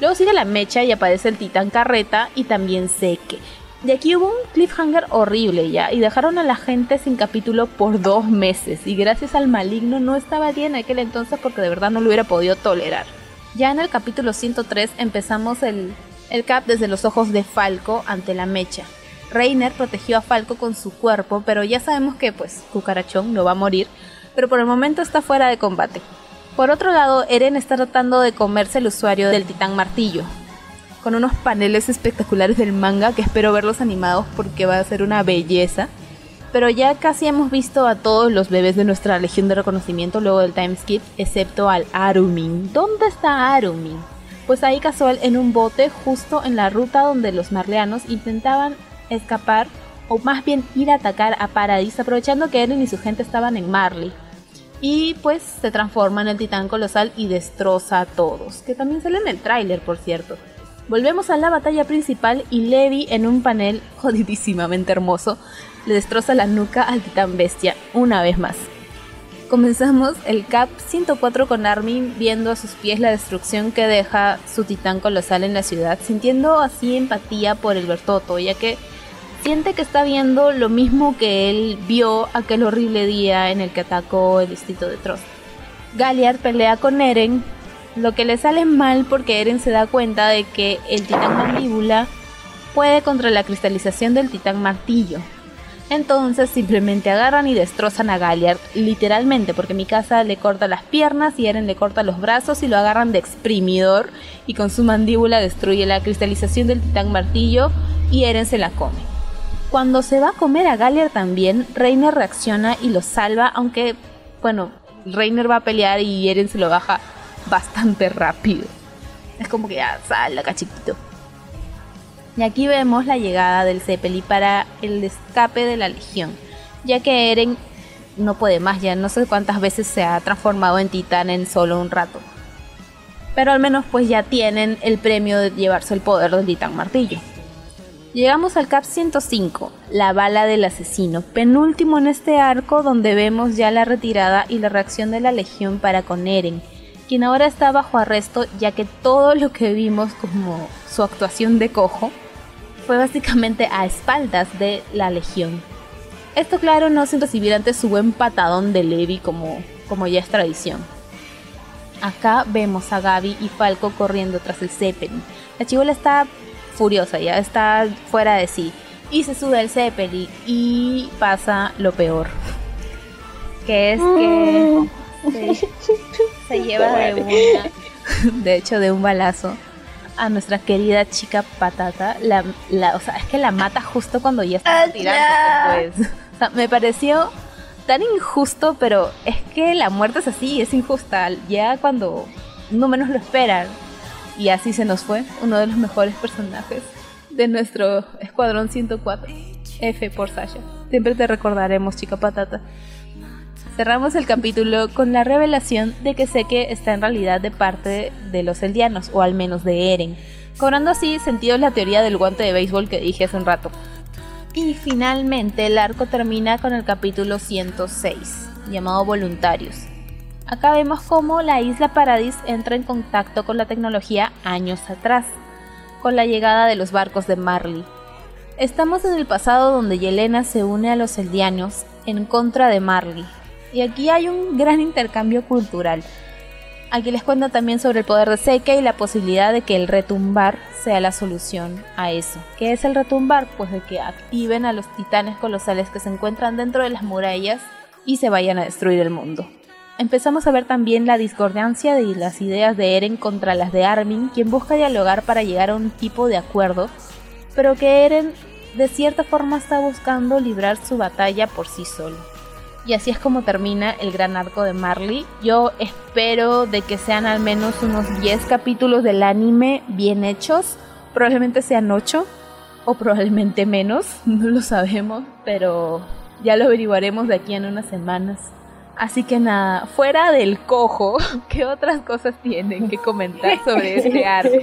Luego sigue la mecha y aparece el titán carreta y también Seque. De aquí hubo un cliffhanger horrible ya y dejaron a la gente sin capítulo por dos meses y gracias al maligno no estaba bien en aquel entonces porque de verdad no lo hubiera podido tolerar. Ya en el capítulo 103 empezamos el, el cap desde los ojos de Falco ante la mecha. Reiner protegió a Falco con su cuerpo, pero ya sabemos que pues Cucarachón no va a morir, pero por el momento está fuera de combate. Por otro lado, Eren está tratando de comerse el usuario del titán martillo, con unos paneles espectaculares del manga que espero verlos animados porque va a ser una belleza. Pero ya casi hemos visto a todos los bebés de nuestra Legión de Reconocimiento luego del time skip, excepto al Arumin. ¿Dónde está Arumin? Pues ahí casual en un bote justo en la ruta donde los marleanos intentaban escapar o más bien ir a atacar a Paradis aprovechando que Eren y su gente estaban en Marley. Y pues se transforma en el titán colosal y destroza a todos, que también sale en el tráiler por cierto. Volvemos a la batalla principal y Levi en un panel jodidísimamente hermoso le destroza la nuca al titán bestia una vez más. Comenzamos el Cap 104 con Armin viendo a sus pies la destrucción que deja su titán colosal en la ciudad, sintiendo así empatía por el Bertoto, ya que siente que está viendo lo mismo que él vio aquel horrible día en el que atacó el distrito de Trost. Galliard pelea con Eren lo que le sale mal porque Eren se da cuenta de que el titán mandíbula puede contra la cristalización del titán martillo. Entonces simplemente agarran y destrozan a Galliard, literalmente, porque mi casa le corta las piernas y Eren le corta los brazos y lo agarran de exprimidor y con su mandíbula destruye la cristalización del titán martillo y Eren se la come. Cuando se va a comer a Galliard también, Reiner reacciona y lo salva, aunque, bueno, Reiner va a pelear y Eren se lo baja bastante rápido. Es como que ya sale acá chiquito. Y aquí vemos la llegada del Zeppeli para el escape de la Legión, ya que Eren no puede más, ya no sé cuántas veces se ha transformado en titán en solo un rato. Pero al menos pues ya tienen el premio de llevarse el poder del titán martillo. Llegamos al Cap 105, la bala del asesino, penúltimo en este arco donde vemos ya la retirada y la reacción de la Legión para con Eren, quien ahora está bajo arresto ya que todo lo que vimos como su actuación de cojo fue básicamente a espaldas de la Legión. Esto claro no sin recibir antes su buen patadón de Levi como, como ya es tradición. Acá vemos a Gaby y Falco corriendo tras el Zeppelin. La chivola está furiosa, ya está fuera de sí. Y se sube al Zeppelin y pasa lo peor. Que es que se, lleva de una, de hecho de un balazo a nuestra querida chica patata. La, o sea, es que la mata justo cuando ya está tirando. Pues. O sea, me pareció tan injusto, pero es que la muerte es así, es injusta. Ya cuando no menos lo esperan. Y así se nos fue uno de los mejores personajes de nuestro Escuadrón 104. F por Sasha. Siempre te recordaremos, chica patata. Cerramos el capítulo con la revelación de que Seke está en realidad de parte de los eldianos, o al menos de Eren, cobrando así sentido la teoría del guante de béisbol que dije hace un rato. Y finalmente el arco termina con el capítulo 106, llamado Voluntarios. Acá vemos cómo la isla Paradis entra en contacto con la tecnología años atrás, con la llegada de los barcos de Marley. Estamos en el pasado donde Yelena se une a los eldianos en contra de Marley, y aquí hay un gran intercambio cultural. Aquí les cuento también sobre el poder de Seca y la posibilidad de que el retumbar sea la solución a eso. ¿Qué es el retumbar? Pues de que activen a los titanes colosales que se encuentran dentro de las murallas y se vayan a destruir el mundo. Empezamos a ver también la discordancia de las ideas de Eren contra las de Armin, quien busca dialogar para llegar a un tipo de acuerdo, pero que Eren de cierta forma está buscando librar su batalla por sí solo. Y así es como termina el gran arco de Marley. Yo espero de que sean al menos unos 10 capítulos del anime bien hechos. Probablemente sean 8 o probablemente menos, no lo sabemos, pero ya lo averiguaremos de aquí en unas semanas. Así que nada, fuera del cojo, ¿qué otras cosas tienen que comentar sobre este arco?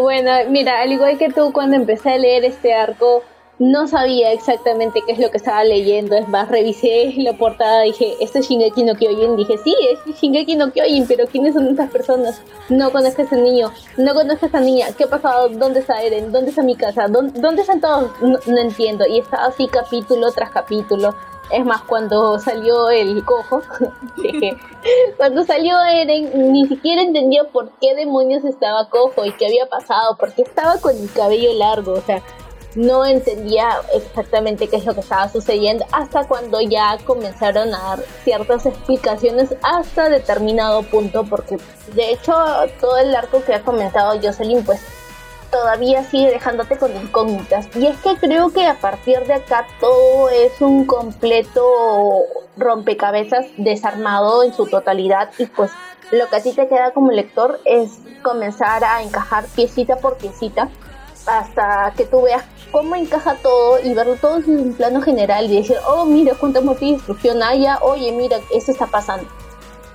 Bueno, mira, al igual que tú cuando empecé a leer este arco, no sabía exactamente qué es lo que estaba leyendo. Es más, revisé la portada, dije, ¿esto es Shingeki no Kyojin? Dije, sí, es Shingeki no Kyojin, pero ¿quiénes son estas personas? No conozco a ese niño, no conozco a esa niña. ¿Qué ha pasado? ¿Dónde está Eren? ¿Dónde está mi casa? ¿Dónde, están todos? No, entiendo. Y estaba así capítulo tras capítulo. Es más, cuando salió el cojo, dije, cuando salió Eren, ni siquiera entendió por qué demonios estaba cojo y qué había pasado, porque estaba con el cabello largo, o sea, no entendía exactamente qué es lo que estaba sucediendo hasta cuando ya comenzaron a dar ciertas explicaciones hasta determinado punto porque de hecho todo el arco que ha comentado Jocelyn pues todavía sigue dejándote con incógnitas. Y es que creo que a partir de acá todo es un completo rompecabezas desarmado en su totalidad y pues lo que a ti te queda como lector es comenzar a encajar piecita por piecita hasta que tú veas cómo encaja todo y verlo todo en un plano general y decir, oh, mira cuánta muerte y destrucción hay, oye, mira, eso está pasando.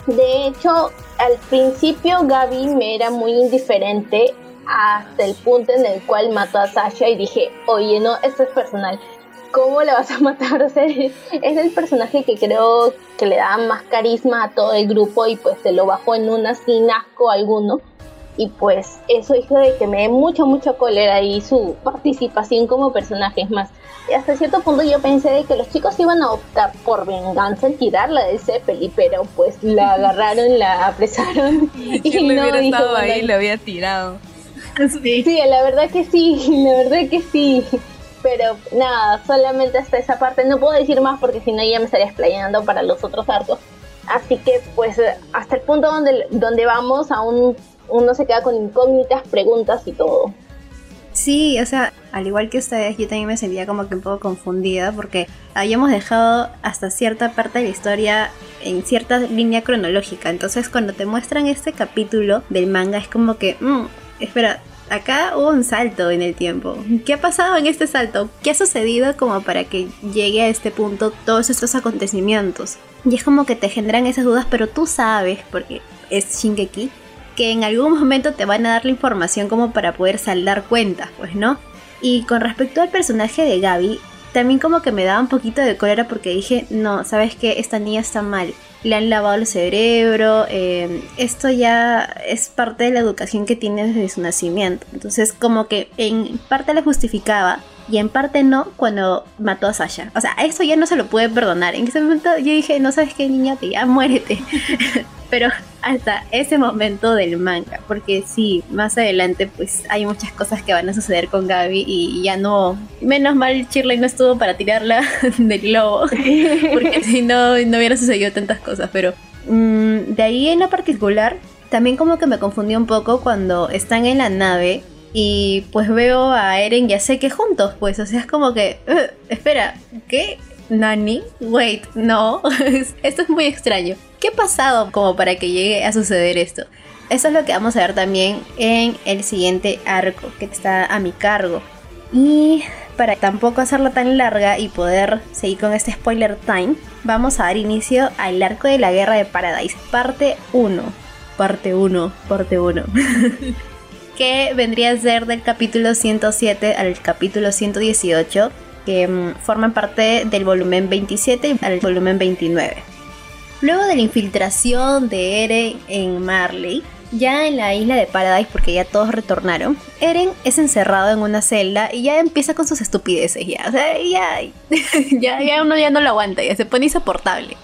De hecho, al principio Gaby me era muy indiferente hasta el punto en el cual mató a Sasha y dije, oye, no, esto es personal. ¿Cómo le vas a matar? O sea, es el personaje que creo que le da más carisma a todo el grupo y pues se lo bajó en una sin asco alguno y pues eso hizo de que me dé mucha, mucha cólera y su participación como personaje. Es más, hasta cierto punto yo pensé de que los chicos iban a optar por venganza en tirarla del Zeppelin, pero pues la agarraron, la apresaron y no hubiera estado ahí, le había tirado. Sí. sí, la verdad que sí, la verdad que sí. Pero nada, solamente hasta esa parte. No puedo decir más porque si no ya me estaría explayando para los otros arcos. Así que pues hasta el punto donde, donde vamos aún uno se queda con incógnitas, preguntas y todo. Sí, o sea, al igual que ustedes, yo también me sentía como que un poco confundida porque habíamos dejado hasta cierta parte de la historia en cierta línea cronológica. Entonces, cuando te muestran este capítulo del manga, es como que, mmm, espera, acá hubo un salto en el tiempo. ¿Qué ha pasado en este salto? ¿Qué ha sucedido como para que llegue a este punto todos estos acontecimientos? Y es como que te generan esas dudas, pero tú sabes, porque es Shingeki, que en algún momento te van a dar la información como para poder saldar cuentas, pues, ¿no? Y con respecto al personaje de Gaby, también como que me daba un poquito de cólera porque dije, no, ¿sabes qué? Esta niña está mal. Le han lavado el cerebro, eh, esto ya es parte de la educación que tiene desde su nacimiento. Entonces como que en parte le justificaba y en parte no cuando mató a Sasha. O sea, esto ya no se lo puede perdonar. En ese momento yo dije, no sabes qué niña, te ya muérete. Pero hasta ese momento del manga, porque sí, más adelante pues hay muchas cosas que van a suceder con Gaby y ya no, menos mal Shirley no estuvo para tirarla del globo, porque si no, no hubiera sucedido tantas cosas, pero mm, de ahí en lo particular, también como que me confundió un poco cuando están en la nave y pues veo a Eren y a Seke juntos, pues, o sea, es como que, uh, espera, ¿qué? Nani, wait, no, esto es muy extraño. ¿Qué ha pasado como para que llegue a suceder esto? Eso es lo que vamos a ver también en el siguiente arco que está a mi cargo. Y para tampoco hacerla tan larga y poder seguir con este spoiler time, vamos a dar inicio al arco de la guerra de Paradise, parte 1. Parte 1, parte 1. que vendría a ser del capítulo 107 al capítulo 118, que mm, forman parte del volumen 27 y al volumen 29. Luego de la infiltración de Eren en Marley, ya en la isla de Paradise, porque ya todos retornaron, Eren es encerrado en una celda y ya empieza con sus estupideces, ya, o sea, ya, ya, ya uno ya no lo aguanta, ya se pone insoportable.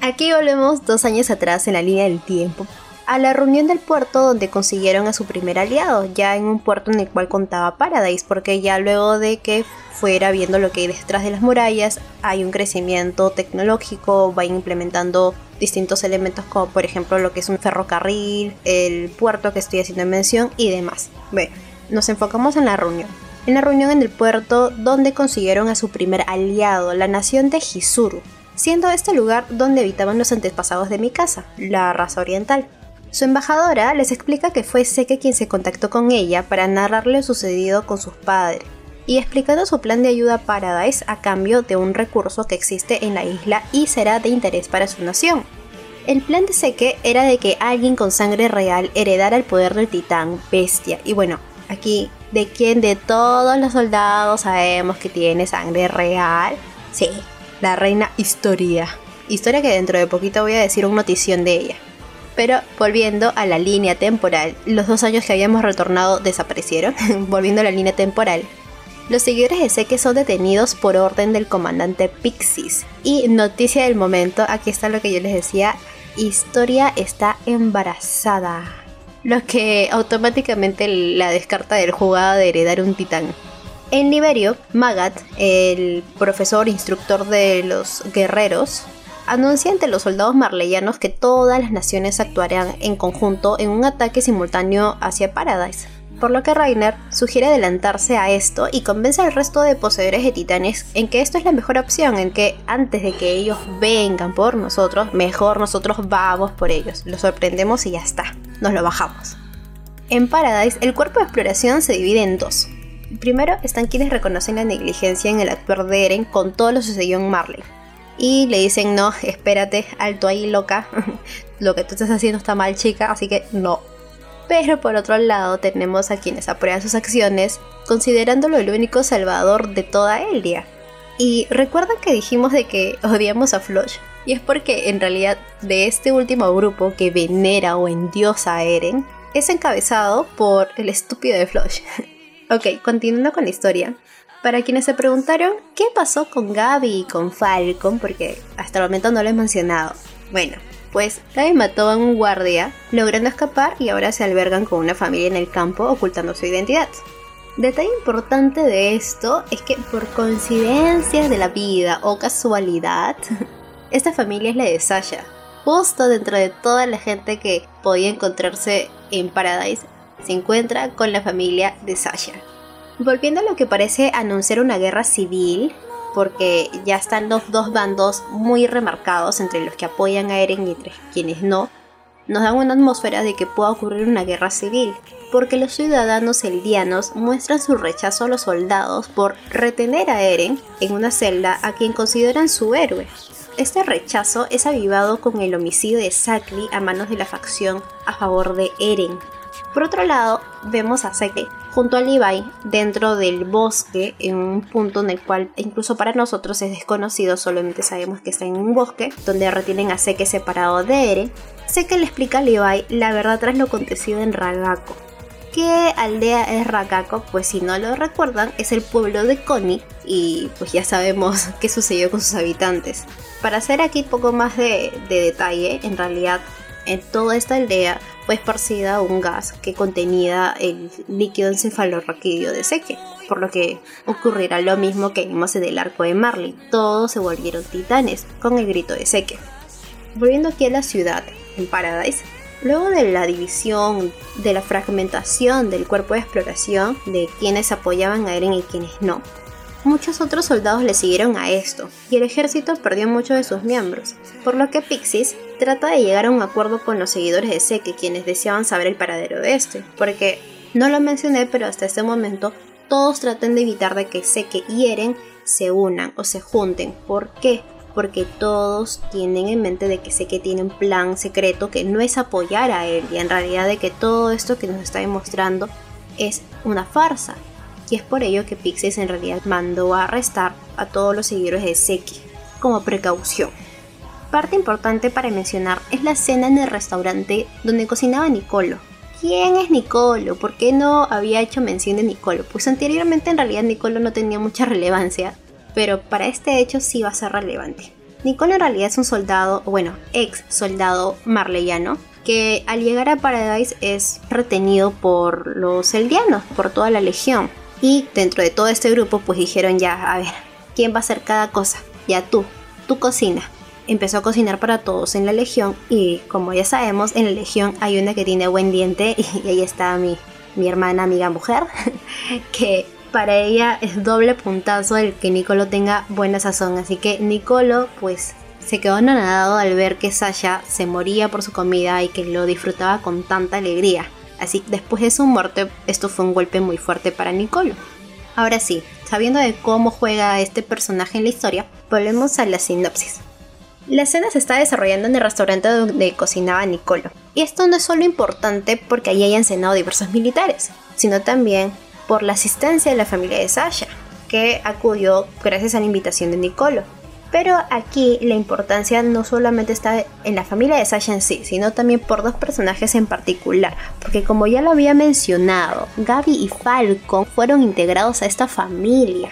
Aquí volvemos dos años atrás en la línea del tiempo, a la reunión del puerto donde consiguieron a su primer aliado, ya en un puerto en el cual contaba Paradise, porque ya luego de que fuera viendo lo que hay detrás de las murallas, hay un crecimiento tecnológico, va implementando distintos elementos como por ejemplo lo que es un ferrocarril, el puerto que estoy haciendo mención y demás. Bueno, nos enfocamos en la reunión. En la reunión en el puerto donde consiguieron a su primer aliado, la nación de Hisuru, siendo este lugar donde habitaban los antepasados de mi casa, la raza oriental. Su embajadora les explica que fue Seke quien se contactó con ella para narrarle lo sucedido con sus padres, y explicando su plan de ayuda a Paradise a cambio de un recurso que existe en la isla y será de interés para su nación. El plan de Seke era de que alguien con sangre real heredara el poder del titán bestia, y bueno, aquí, ¿de quién de todos los soldados sabemos que tiene sangre real? Sí, la reina Historia. Historia que dentro de poquito voy a decir una notición de ella. Pero volviendo a la línea temporal, los dos años que habíamos retornado desaparecieron. volviendo a la línea temporal, los seguidores de Seke son detenidos por orden del comandante Pixis. Y noticia del momento, aquí está lo que yo les decía, Historia está embarazada. Lo que automáticamente la descarta del jugada de heredar un titán. En Liberio, Magat, el profesor instructor de los guerreros, anuncia ante los soldados marleyanos que todas las naciones actuarán en conjunto en un ataque simultáneo hacia Paradise. Por lo que Rainer sugiere adelantarse a esto y convence al resto de poseedores de titanes en que esto es la mejor opción, en que antes de que ellos vengan por nosotros, mejor nosotros vamos por ellos, los sorprendemos y ya está, nos lo bajamos. En Paradise, el cuerpo de exploración se divide en dos. Primero están quienes reconocen la negligencia en el actuar de Eren con todo lo sucedido en Marley, y le dicen, no, espérate, alto ahí, loca, lo que tú estás haciendo está mal, chica, así que no. Pero por otro lado tenemos a quienes aprueban sus acciones, considerándolo el único salvador de toda Elia. Y recuerdan que dijimos de que odiamos a Flush, y es porque en realidad de este último grupo que venera o endiosa a Eren, es encabezado por el estúpido de Flush. ok, continuando con la historia. Para quienes se preguntaron qué pasó con Gaby y con Falcon, porque hasta el momento no lo he mencionado. Bueno, pues Gaby mató a un guardia, logrando escapar y ahora se albergan con una familia en el campo ocultando su identidad. Detalle importante de esto es que por coincidencia de la vida o casualidad, esta familia es la de Sasha. Justo dentro de toda la gente que podía encontrarse en Paradise, se encuentra con la familia de Sasha. Volviendo a lo que parece anunciar una guerra civil, porque ya están los dos bandos muy remarcados entre los que apoyan a Eren y entre quienes no, nos dan una atmósfera de que pueda ocurrir una guerra civil, porque los ciudadanos eldianos muestran su rechazo a los soldados por retener a Eren en una celda a quien consideran su héroe. Este rechazo es avivado con el homicidio de Sakli a manos de la facción a favor de Eren, Por otro lado, vemos a Seke junto a Levi dentro del bosque en un punto en el cual incluso para nosotros es desconocido, solamente sabemos que está en un bosque donde retienen a Seke separado de Eren. Seke le explica a Levi la verdad tras lo acontecido en Ragako. ¿Qué aldea es Ragako? Pues si no lo recuerdan, es el pueblo de Koni y pues ya sabemos qué sucedió con sus habitantes. Para hacer aquí poco más de, de detalle, en realidad en toda esta aldea fue esparcida un gas que contenía el líquido encefalorraquídeo de Seque, por lo que ocurrirá lo mismo que vimos en el arco de Marley. Todos se volvieron titanes con el grito de Seque. Volviendo aquí a la ciudad, en Paradise, luego de la división, de la fragmentación del cuerpo de exploración, de quienes apoyaban a Eren y quienes no, Muchos otros soldados le siguieron a esto, y el ejército perdió muchos de sus miembros, por lo que Pixis trata de llegar a un acuerdo con los seguidores de Seke, quienes deseaban saber el paradero de este, porque no lo mencioné, pero hasta este momento todos tratan de evitar de que Seke y Eren se unan o se junten. ¿Por qué? Porque todos tienen en mente de que Seke tiene un plan secreto que no es apoyar a él, y en realidad de que todo esto que nos está demostrando es una farsa y es por ello que Pixis en realidad mandó a arrestar a todos los seguidores de Seki como precaución. Parte importante para mencionar es la cena en el restaurante donde cocinaba Nicolo. ¿Quién es Nicolo? ¿Por qué no había hecho mención de Nicolo? Pues anteriormente en realidad Nicolo no tenía mucha relevancia, pero para este hecho sí va a ser relevante. Nicolo en realidad es un soldado, bueno, ex soldado marleyano, que al llegar a Paradise es retenido por los eldianos, por toda la legión. Y dentro de todo este grupo pues dijeron ya, a ver, ¿quién va a hacer cada cosa? Ya tú, tú cocina. Empezó a cocinar para todos en la legión y como ya sabemos, en la legión hay una que tiene buen diente y ahí está mi, mi hermana amiga mujer, que para ella es doble puntazo el que Nicolo tenga buena sazón. Así que Nicolo pues se quedó anonadado al ver que Sasha se moría por su comida y que lo disfrutaba con tanta alegría. Así después de su muerte, esto fue un golpe muy fuerte para Nicolo. Ahora sí, sabiendo de cómo juega este personaje en la historia, volvemos a la sinopsis. La escena se está desarrollando en el restaurante donde cocinaba Nicolo. Y esto no es solo importante porque allí hayan cenado diversos militares, sino también por la asistencia de la familia de Sasha, que acudió gracias a la invitación de Nicolo. Pero aquí la importancia no solamente está en la familia de Sasha en sí, sino también por dos personajes en particular. Porque como ya lo había mencionado, Gaby y Falcon fueron integrados a esta familia.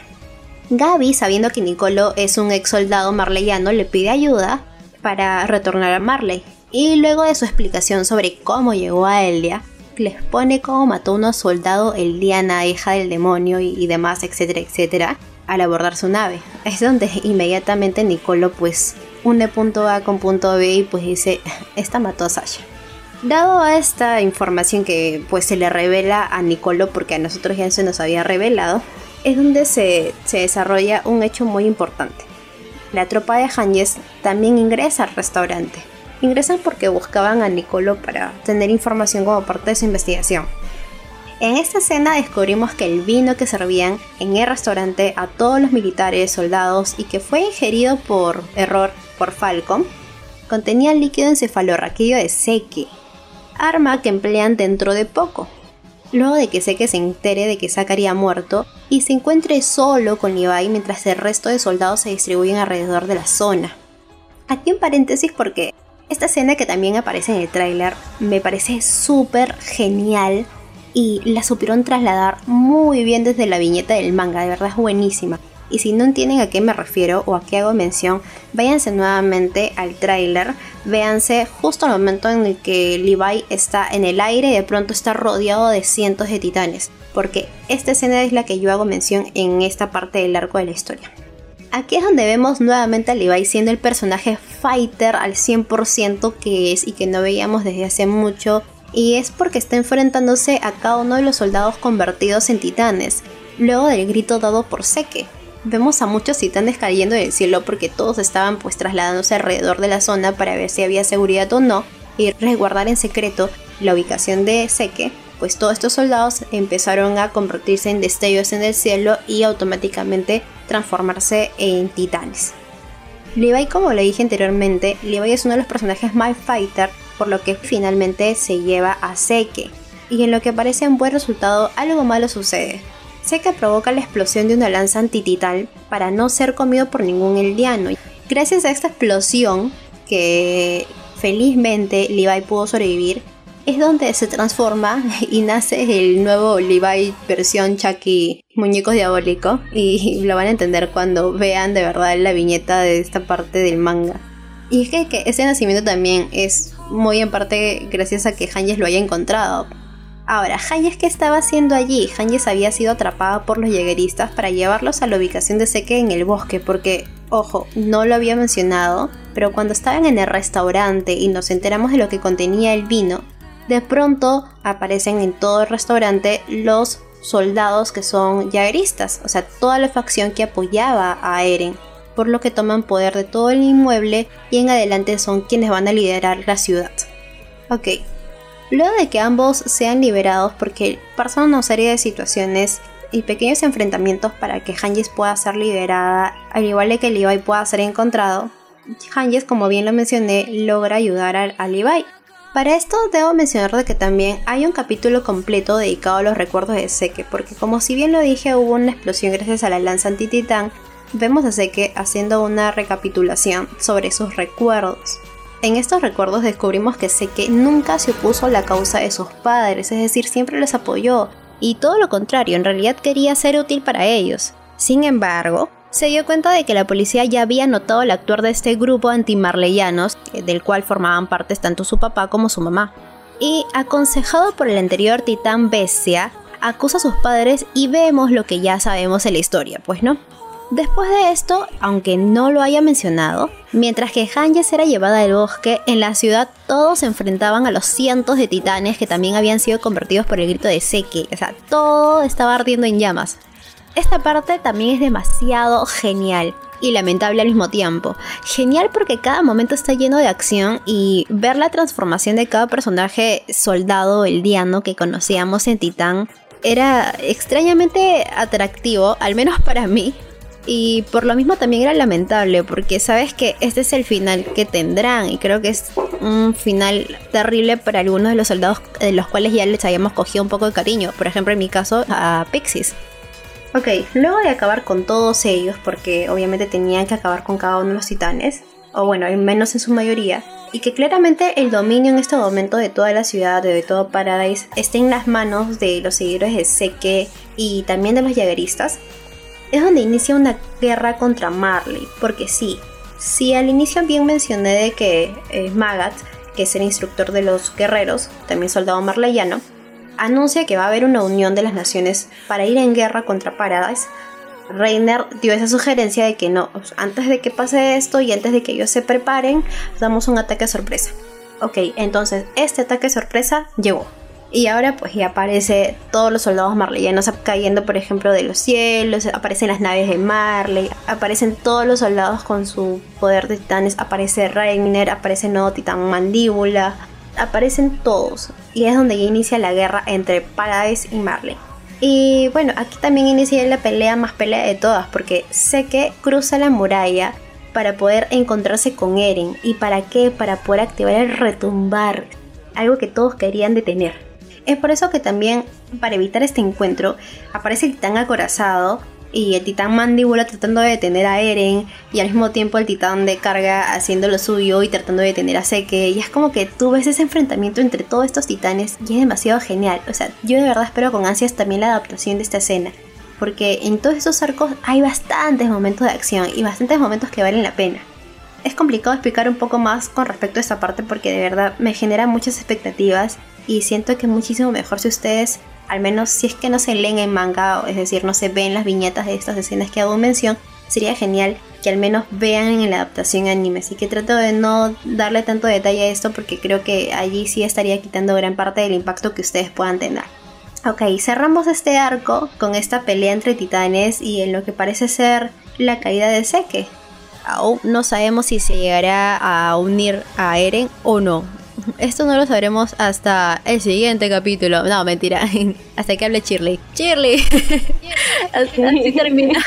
Gaby, sabiendo que Nicolo es un ex soldado marleyano, le pide ayuda para retornar a Marley. Y luego de su explicación sobre cómo llegó a Elia, les pone cómo mató a un soldado Eldiana, hija del demonio y, y demás, etcétera, etcétera al abordar su nave. Es donde inmediatamente Nicolo pues une punto A con punto B y pues dice, esta mató a Sasha. Dado a esta información que pues se le revela a Nicolo porque a nosotros ya se nos había revelado, es donde se, se desarrolla un hecho muy importante. La tropa de Hanges también ingresa al restaurante. Ingresan porque buscaban a Nicolo para tener información como parte de su investigación. En esta escena descubrimos que el vino que servían en el restaurante a todos los militares, soldados y que fue ingerido por error por Falcon, contenía líquido encefalorraquídeo de Seque, arma que emplean dentro de poco. Luego de que Seque se entere de que Zachary ha muerto y se encuentre solo con Levi mientras el resto de soldados se distribuyen alrededor de la zona. Aquí en paréntesis porque esta escena que también aparece en el tráiler me parece súper genial y la supieron trasladar muy bien desde la viñeta del manga, de verdad es buenísima. Y si no entienden a qué me refiero o a qué hago mención, váyanse nuevamente al tráiler, véanse justo al momento en el que Levi está en el aire y de pronto está rodeado de cientos de titanes, porque esta escena es la que yo hago mención en esta parte del arco de la historia. Aquí es donde vemos nuevamente a Levi siendo el personaje fighter al 100% que es y que no veíamos desde hace mucho y es porque está enfrentándose a cada uno de los soldados convertidos en titanes, luego del grito dado por Seke. Vemos a muchos titanes cayendo del cielo porque todos estaban pues trasladándose alrededor de la zona para ver si había seguridad o no y resguardar en secreto la ubicación de Seke, pues todos estos soldados empezaron a convertirse en destellos en el cielo y automáticamente transformarse en titanes. Levi, como le dije anteriormente, Levi es uno de los personajes más fighter por lo que finalmente se lleva a Seke. y en lo que parece un buen resultado algo malo sucede. que provoca la explosión de una lanza antitital para no ser comido por ningún eldiano. Gracias a esta explosión, que felizmente Levi pudo sobrevivir, es donde se transforma y nace el nuevo Levi versión Chucky muñeco diabólico y lo van a entender cuando vean de verdad la viñeta de esta parte del manga. Y es que, que ese nacimiento también es muy en parte gracias a que Hanges lo haya encontrado. Ahora, Hanges ¿qué estaba haciendo allí? Hanges había sido atrapada por los yegueristas para llevarlos a la ubicación de Seke en el bosque porque, ojo, no lo había mencionado, pero cuando estaban en el restaurante y nos enteramos de lo que contenía el vino, de pronto aparecen en todo el restaurante los soldados que son jaeristas, o sea, toda la facción que apoyaba a Eren, por lo que toman poder de todo el inmueble y en adelante son quienes van a liderar la ciudad. Ok, luego de que ambos sean liberados porque pasan una serie de situaciones y pequeños enfrentamientos para que Hanges pueda ser liberada, al igual que Levi pueda ser encontrado, Hanges, como bien lo mencioné, logra ayudar a, a Levi para esto debo mencionar de que también hay un capítulo completo dedicado a los recuerdos de Seke, porque como si bien lo dije hubo una explosión gracias a la lanza anti-titán, vemos a Seke haciendo una recapitulación sobre sus recuerdos. En estos recuerdos descubrimos que Seke nunca se opuso a la causa de sus padres, es decir, siempre les apoyó, y todo lo contrario, en realidad quería ser útil para ellos. Sin embargo, se dio cuenta de que la policía ya había notado el actuar de este grupo antimarleyanos, eh, del cual formaban parte tanto su papá como su mamá. Y aconsejado por el anterior titán Bestia, acusa a sus padres y vemos lo que ya sabemos en la historia, pues no. Después de esto, aunque no lo haya mencionado, mientras que Hanges era llevada al bosque, en la ciudad todos se enfrentaban a los cientos de titanes que también habían sido convertidos por el grito de Seki. O sea, todo estaba ardiendo en llamas. Esta parte también es demasiado genial y lamentable al mismo tiempo. Genial porque cada momento está lleno de acción y ver la transformación de cada personaje soldado eldiano que conocíamos en Titán era extrañamente atractivo, al menos para mí. Y por lo mismo también era lamentable porque sabes que este es el final que tendrán y creo que es un final terrible para algunos de los soldados de los cuales ya les habíamos cogido un poco de cariño. Por ejemplo, en mi caso, a Pixis. Ok, luego de acabar con todos ellos, porque obviamente tenían que acabar con cada uno de los titanes, o bueno, al menos en su mayoría, y que claramente el dominio en este momento de toda la ciudad, de todo Paradise, esté en las manos de los seguidores de Seke y también de los jagueristas, es donde inicia una guerra contra Marley, porque sí, sí al inicio bien mencioné de que eh, Magat, que es el instructor de los guerreros, también soldado marleyano, anuncia que va a haber una unión de las naciones para ir en guerra contra Paradise, Reiner dio esa sugerencia de que no, antes de que pase esto y antes de que ellos se preparen, damos un ataque sorpresa. Ok, entonces este ataque sorpresa llegó. Y ahora pues ya aparece todos los soldados marleyanos cayendo por ejemplo de los cielos, aparecen las naves de Marley, aparecen todos los soldados con su poder de titanes, aparece Reiner, aparece nuevo titán mandíbula, aparecen todos y es donde ya inicia la guerra entre Paradise y Marley. Y bueno, aquí también inicia la pelea más pelea de todas porque sé que cruza la muralla para poder encontrarse con Eren. ¿Y para qué? Para poder activar el retumbar, algo que todos querían detener. Es por eso que también, para evitar este encuentro, aparece el titán acorazado y el titán mandíbula tratando de detener a Eren y al mismo tiempo el titán de carga haciendo lo suyo y tratando de detener a Seke. Y es como que tú ves ese enfrentamiento entre todos estos titanes y es demasiado genial, o sea, yo de verdad espero con ansias también la adaptación de esta escena porque en todos estos arcos hay bastantes momentos de acción y bastantes momentos que valen la pena. Es complicado explicar un poco más con respecto a esta parte porque de verdad me genera muchas expectativas y siento que es muchísimo mejor si ustedes al menos si es que no se leen en manga, es decir, no se ven las viñetas de estas escenas que hago mención, sería genial que al menos vean en la adaptación anime. Así que trato de no darle tanto detalle a esto porque creo que allí sí estaría quitando gran parte del impacto que ustedes puedan tener. Ok, cerramos este arco con esta pelea entre titanes y en lo que parece ser la caída de Seke. Aún no sabemos si se llegará a unir a Eren o no. Esto no lo sabremos hasta el siguiente capítulo. No, mentira. hasta que hable Shirley. Shirley. así, termina.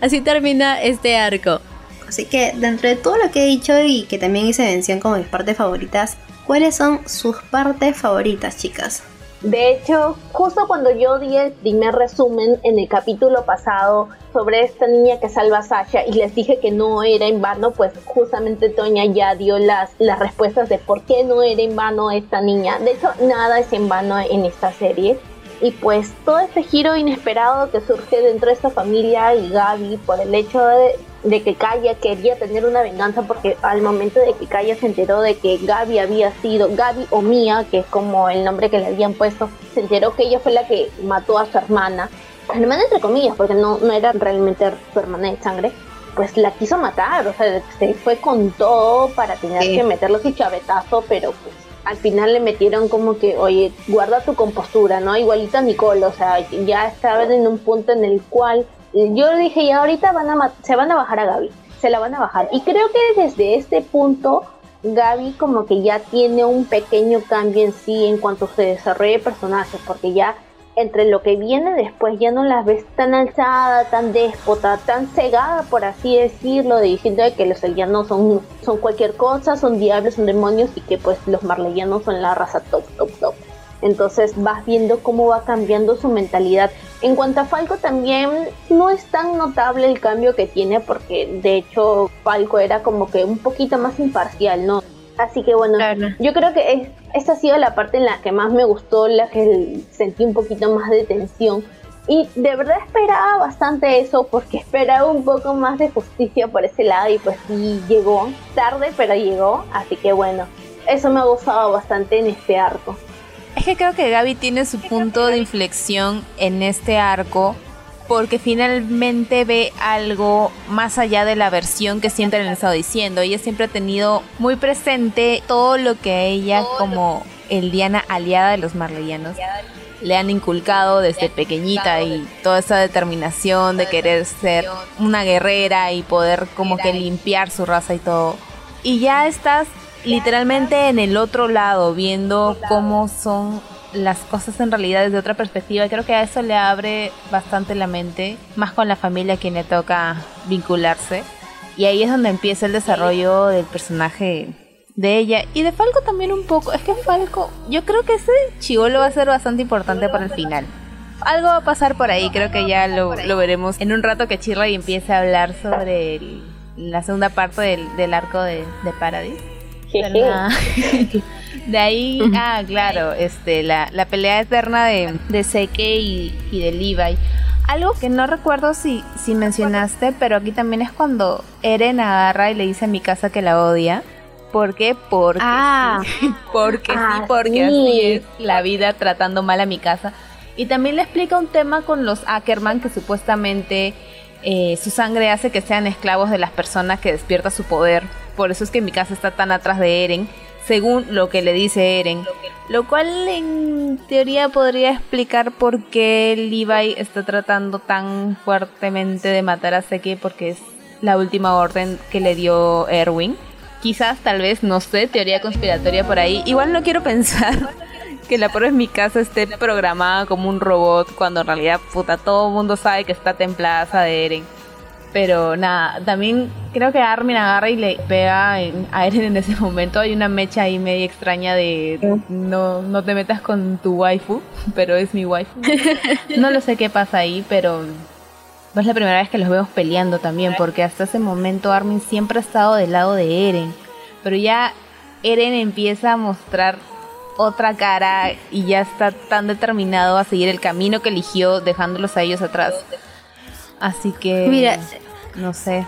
Así termina este arco. Así que dentro de todo lo que he dicho y que también hice mención como mis partes favoritas, ¿cuáles son sus partes favoritas, chicas? De hecho, justo cuando yo di el primer resumen en el capítulo pasado sobre esta niña que salva a Sasha y les dije que no era en vano, pues justamente Toña ya dio las, las respuestas de por qué no era en vano esta niña. De hecho, nada es en vano en esta serie. Y pues todo este giro inesperado que surge dentro de esta familia y Gaby por el hecho de, de que Kaya quería tener una venganza porque al momento de que Kaya se enteró de que Gaby había sido, Gaby o Mía, que es como el nombre que le habían puesto, se enteró que ella fue la que mató a su hermana, hermana entre comillas, porque no, no era realmente su hermana de sangre, pues la quiso matar, o sea, se fue con todo para tener que meterlo su chavetazo, pero pues al final le metieron como que, oye, guarda tu compostura, ¿no? Igualita a Nicole, o sea, ya estaban en un punto en el cual yo dije, ya ahorita van a se van a bajar a Gaby, se la van a bajar. Y creo que desde este punto Gaby como que ya tiene un pequeño cambio en sí en cuanto se desarrolle personaje, porque ya entre lo que viene después ya no las ves tan alzada, tan déspota, tan cegada, por así decirlo, diciendo que los elianos son, son cualquier cosa, son diablos, son demonios y que pues los marleyanos son la raza top, top, top. Entonces vas viendo cómo va cambiando su mentalidad. En cuanto a Falco también no es tan notable el cambio que tiene porque de hecho Falco era como que un poquito más imparcial, ¿no? Así que bueno, yo creo que es, esta ha sido la parte en la que más me gustó, la que sentí un poquito más de tensión. Y de verdad esperaba bastante eso porque esperaba un poco más de justicia por ese lado y pues sí llegó, tarde pero llegó, así que bueno, eso me ha gustado bastante en este arco. Es que creo que Gaby tiene su punto de inflexión en este arco porque finalmente ve algo más allá de la versión que siempre le han estado diciendo. Ella siempre ha tenido muy presente todo lo que ella como el Diana aliada de los marleyanos le han inculcado desde pequeñita y toda esa determinación de querer ser una guerrera y poder como que limpiar su raza y todo. Y ya estás literalmente en el otro lado, viendo cómo son las cosas en realidad desde otra perspectiva. Creo que a eso le abre bastante la mente, más con la familia a quien le toca vincularse. Y ahí es donde empieza el desarrollo del personaje de ella. Y de Falco también un poco. Es que Falco, yo creo que ese chivolo va a ser bastante importante para el final. Algo va a pasar por ahí, creo que ya lo, veremos en un rato que Chirra y empiece a hablar sobre la segunda parte del, arco de, de Paradise. de ahí, ah, claro, este, la, la pelea eterna de, de Seke y, y de Levi. Algo que no recuerdo si, si mencionaste, pero aquí también es cuando Eren agarra y le dice a mi casa que la odia. ¿Por qué? Porque ah. sí. Porque sí, ah, porque así es la vida tratando mal a mi casa. Y también le explica un tema con los Ackerman que supuestamente eh, su sangre hace que sean esclavos de las personas que despierta su poder por eso es que mi casa está tan atrás de Eren, según lo que le dice Eren. Lo cual en teoría podría explicar por qué Levi está tratando tan fuertemente de matar a Seki porque es la última orden que le dio Erwin. Quizás, tal vez, no sé, teoría conspiratoria por ahí. Igual no quiero pensar que la prueba en mi casa esté programada como un robot cuando en realidad, puta, todo el mundo sabe que está templada de Eren. Pero nada, también creo que Armin agarra y le pega a Eren en ese momento. Hay una mecha ahí media extraña de no, no te metas con tu waifu, pero es mi waifu. No lo sé qué pasa ahí, pero es la primera vez que los vemos peleando también, porque hasta ese momento Armin siempre ha estado del lado de Eren. Pero ya Eren empieza a mostrar otra cara y ya está tan determinado a seguir el camino que eligió, dejándolos a ellos atrás. Así que... Mira, no sé.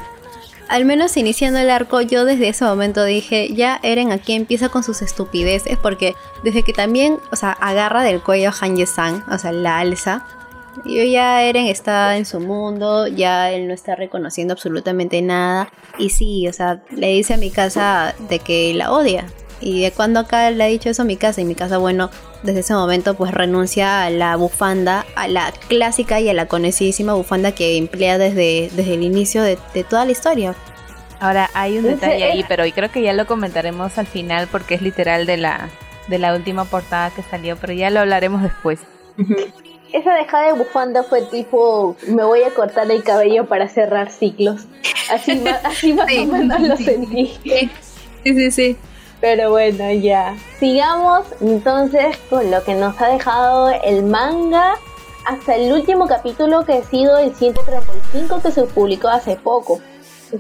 Al menos iniciando el arco, yo desde ese momento dije, ya Eren aquí empieza con sus estupideces, porque desde que también, o sea, agarra del cuello a Han Yesan, o sea, la alza, yo ya Eren está en su mundo, ya él no está reconociendo absolutamente nada, y sí, o sea, le dice a mi casa de que la odia, y de cuando acá le ha dicho eso a mi casa, y mi casa, bueno, desde ese momento pues renuncia a la bufanda, a la clásica y a la conocidísima bufanda que emplea desde, desde el inicio de, toda la historia. Ahora hay un detalle ahí, pero creo que ya lo comentaremos al final porque es literal de la, de la última portada que salió, pero ya lo hablaremos después. Esa dejada de bufanda fue tipo, me voy a cortar el cabello para cerrar ciclos. Así, así más o menos lo sentí. Sí, sí, sí. Pero bueno, ya. Sigamos entonces con lo que nos ha dejado el manga hasta el último capítulo que ha sido el 135 que se publicó hace poco.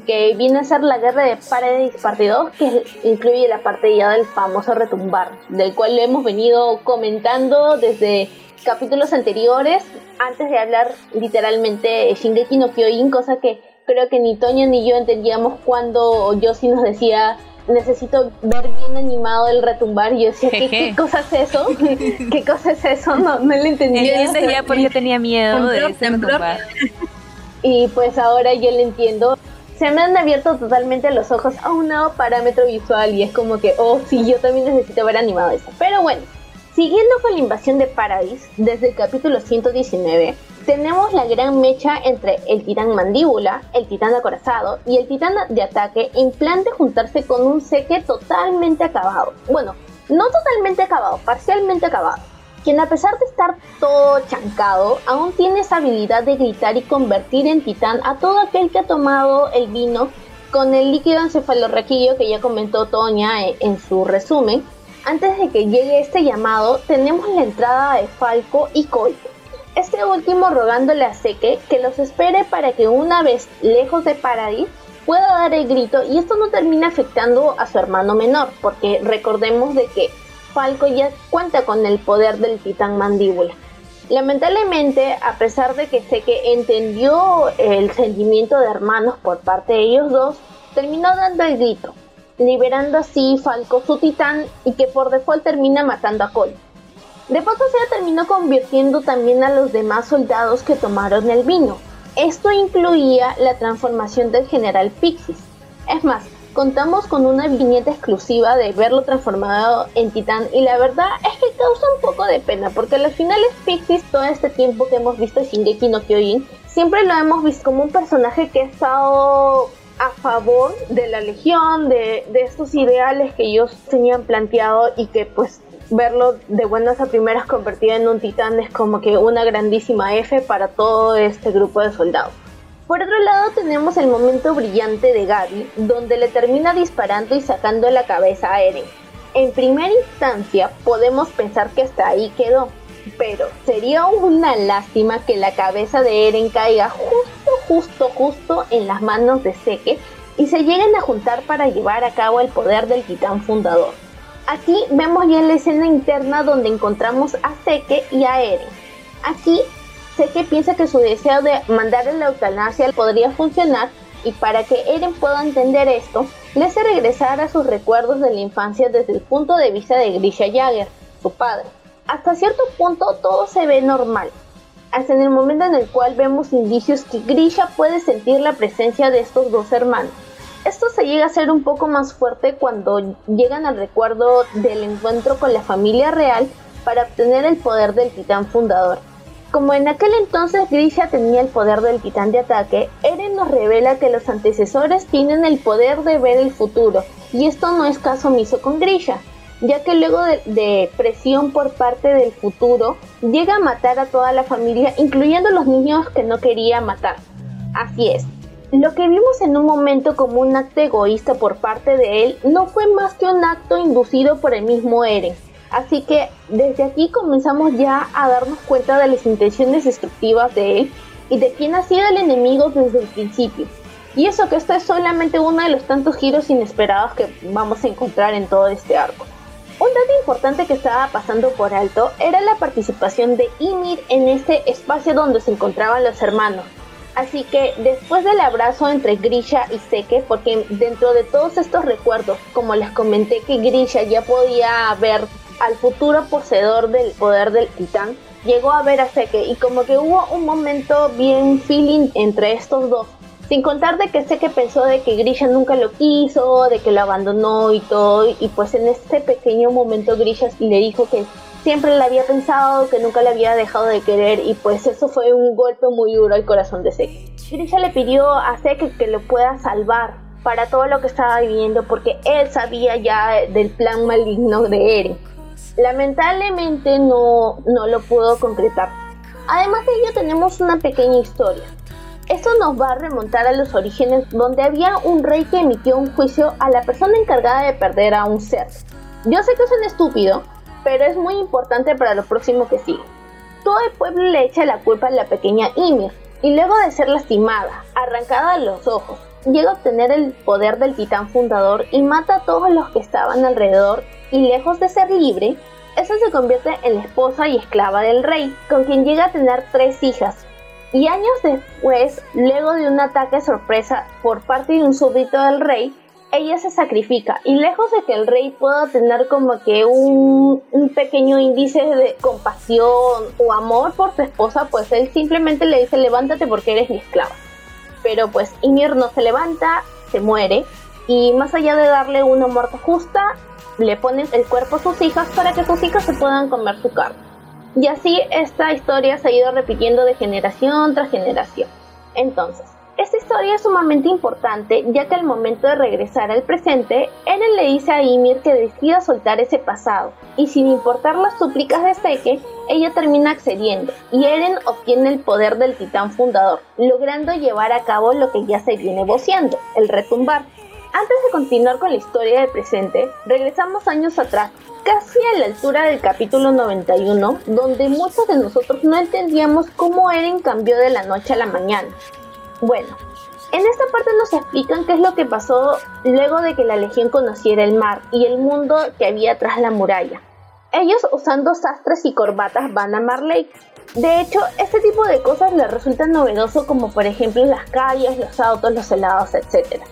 Que viene a ser la guerra de Paradis parte 2, que incluye la parte ya del famoso retumbar, del cual hemos venido comentando desde capítulos anteriores, antes de hablar literalmente de Shingeki no Kyojin, cosa que creo que ni Toño ni yo entendíamos cuando Yoshi nos decía necesito ver bien animado el retumbar. Y yo decía, ¿qué, cosa es eso? ¿Qué cosa es eso? No, no lo entendía. Yo entendía porque tenía miedo de ese retumbar. Y pues ahora yo lo entiendo. Se me han abierto totalmente los ojos a un nuevo parámetro visual y es como que, oh, sí, yo también necesito ver animado eso. Pero bueno, siguiendo con la invasión de Paradis, desde el capítulo 119, tenemos la gran mecha entre el titán mandíbula, el titán acorazado y el titán de ataque en plan de juntarse con un seque totalmente acabado. Bueno, no totalmente acabado, parcialmente acabado. Quien a pesar de estar todo chancado, aún tiene esa habilidad de gritar y convertir en titán a todo aquel que ha tomado el vino con el líquido encefalorraquillo que ya comentó Toña en su resumen. Antes de que llegue este llamado, tenemos la entrada de Falco y Coito este último rogándole a Seke que los espere para que una vez lejos de Paradis pueda dar el grito y esto no termina afectando a su hermano menor, porque recordemos de que Falco ya cuenta con el poder del titán mandíbula. Lamentablemente, a pesar de que Seke entendió el sentimiento de hermanos por parte de ellos dos, terminó dando el grito, liberando así Falco su titán y que por default termina matando a Cole. De se terminó convirtiendo también a los demás soldados que tomaron el vino. Esto incluía la transformación del general Pixis. Es más, contamos con una viñeta exclusiva de verlo transformado en titán y la verdad es que causa un poco de pena porque a los finales Pixis todo este tiempo que hemos visto Shingeki no Kyojin siempre lo hemos visto como un personaje que ha estado a favor de la legión, de, de estos ideales que ellos tenían planteado y que pues verlo de buenas a primeras convertido en un titán es como que una grandísima F para todo este grupo de soldados. Por otro lado tenemos el momento brillante de Gaby, donde le termina disparando y sacando la cabeza a Eren. En primera instancia podemos pensar que hasta ahí quedó, pero sería una lástima que la cabeza de Eren caiga justo, justo, justo en las manos de Seke y se lleguen a juntar para llevar a cabo el poder del titán fundador. Aquí vemos ya la escena interna donde encontramos a Seke y a Eren. Aquí Seke piensa que su deseo de mandar la eutanasia podría funcionar y para que Eren pueda entender esto, le hace regresar a sus recuerdos de la infancia desde el punto de vista de Grisha Jagger, su padre. Hasta cierto punto todo se ve normal, hasta en el momento en el cual vemos indicios que Grisha puede sentir la presencia de estos dos hermanos. Esto se llega a ser un poco más fuerte cuando llegan al recuerdo del encuentro con la familia real para obtener el poder del titán fundador. Como en aquel entonces Grisha tenía el poder del titán de ataque, Eren nos revela que los antecesores tienen el poder de ver el futuro, y esto no es caso omiso con Grisha, ya que luego de, de, presión por parte del futuro, llega a matar a toda la familia, incluyendo los niños que no quería matar. Así es, lo que vimos en un momento como un acto egoísta por parte de él no fue más que un acto inducido por el mismo Eren. Así que desde aquí comenzamos ya a darnos cuenta de las intenciones destructivas de él y de quién ha sido el enemigo desde el principio. Y eso que esto es solamente uno de los tantos giros inesperados que vamos a encontrar en todo este arco. Un dato importante que estaba pasando por alto era la participación de Ymir en este espacio donde se encontraban los hermanos, Así que después del abrazo entre Grisha y Seke, porque dentro de todos estos recuerdos, como les comenté que Grisha ya podía ver al futuro poseedor del poder del titán, llegó a ver a Seke y como que hubo un momento bien feeling entre estos dos. Sin contar de que Seke pensó de que Grisha nunca lo quiso, de que lo abandonó y todo, y pues en este pequeño momento Grisha le dijo que siempre la había pensado, que nunca le había dejado de querer y pues eso fue un golpe muy duro al corazón de Seke. Grisha le pidió a Seke que lo pueda salvar para todo lo que estaba viviendo porque él sabía ya del plan maligno de Eren. Lamentablemente no, no lo pudo concretar. Además de ello tenemos una pequeña historia. Esto nos va a remontar a los orígenes donde había un rey que emitió un juicio a la persona encargada de perder a un ser. Yo sé que es un estúpido, pero es muy importante para lo próximo que sigue. Todo el pueblo le echa la culpa a la pequeña Ymir, y luego de ser lastimada, arrancada de los ojos, llega a obtener el poder del titán fundador y mata a todos los que estaban alrededor y lejos de ser libre, esa se convierte en la esposa y esclava del rey, con quien llega a tener tres hijas. Y años después, luego de un ataque sorpresa por parte de un súbdito del rey, ella se sacrifica y lejos de que el rey pueda tener como que un, pequeño índice de compasión o amor por su esposa, pues él simplemente le dice levántate porque eres mi esclava. Pero pues Ymir no se levanta, se muere y más allá de darle una muerte justa, le ponen el cuerpo a sus hijas para que sus hijas se puedan comer su carne. Y así esta historia se ha ido repitiendo de generación tras generación. Entonces, esta historia es sumamente importante ya que al momento de regresar al presente, Eren le dice a Ymir que decida soltar ese pasado, y sin importar las súplicas de Seke, ella termina accediendo, y Eren obtiene el poder del titán fundador, logrando llevar a cabo lo que ya se viene voceando, el retumbar. Antes de continuar con la historia del presente, regresamos años atrás, casi a la altura del capítulo 91, donde muchos de nosotros no entendíamos cómo Eren cambió de la noche a la mañana. Bueno, en esta parte nos explican qué es lo que pasó luego de que la Legión conociera el mar y el mundo que había tras la muralla. Ellos usando sastres y corbatas van a Marley. De hecho, este tipo de cosas les resulta novedoso como por ejemplo las calles, los autos, los helados, etc.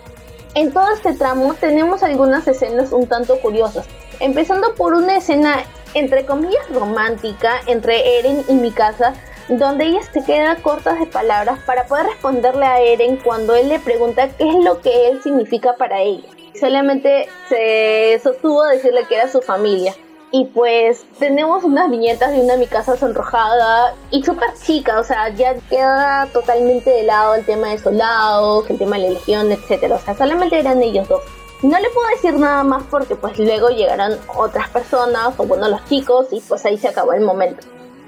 En todo este tramo tenemos algunas escenas un tanto curiosas, empezando por una escena entre comillas romántica entre Eren y Mikasa donde ella se queda cortas de palabras para poder responderle a Eren cuando él le pregunta qué es lo que él significa para ella. Solamente se sostuvo a decirle que era su familia. Y pues tenemos unas viñetas de una mi casa sonrojada y súper chica, o sea, ya queda totalmente de lado el tema de soldados, el tema de la legión, etc. O sea, solamente eran ellos dos. No le puedo decir nada más porque pues luego llegaron otras personas, o bueno, los chicos, y pues ahí se acabó el momento.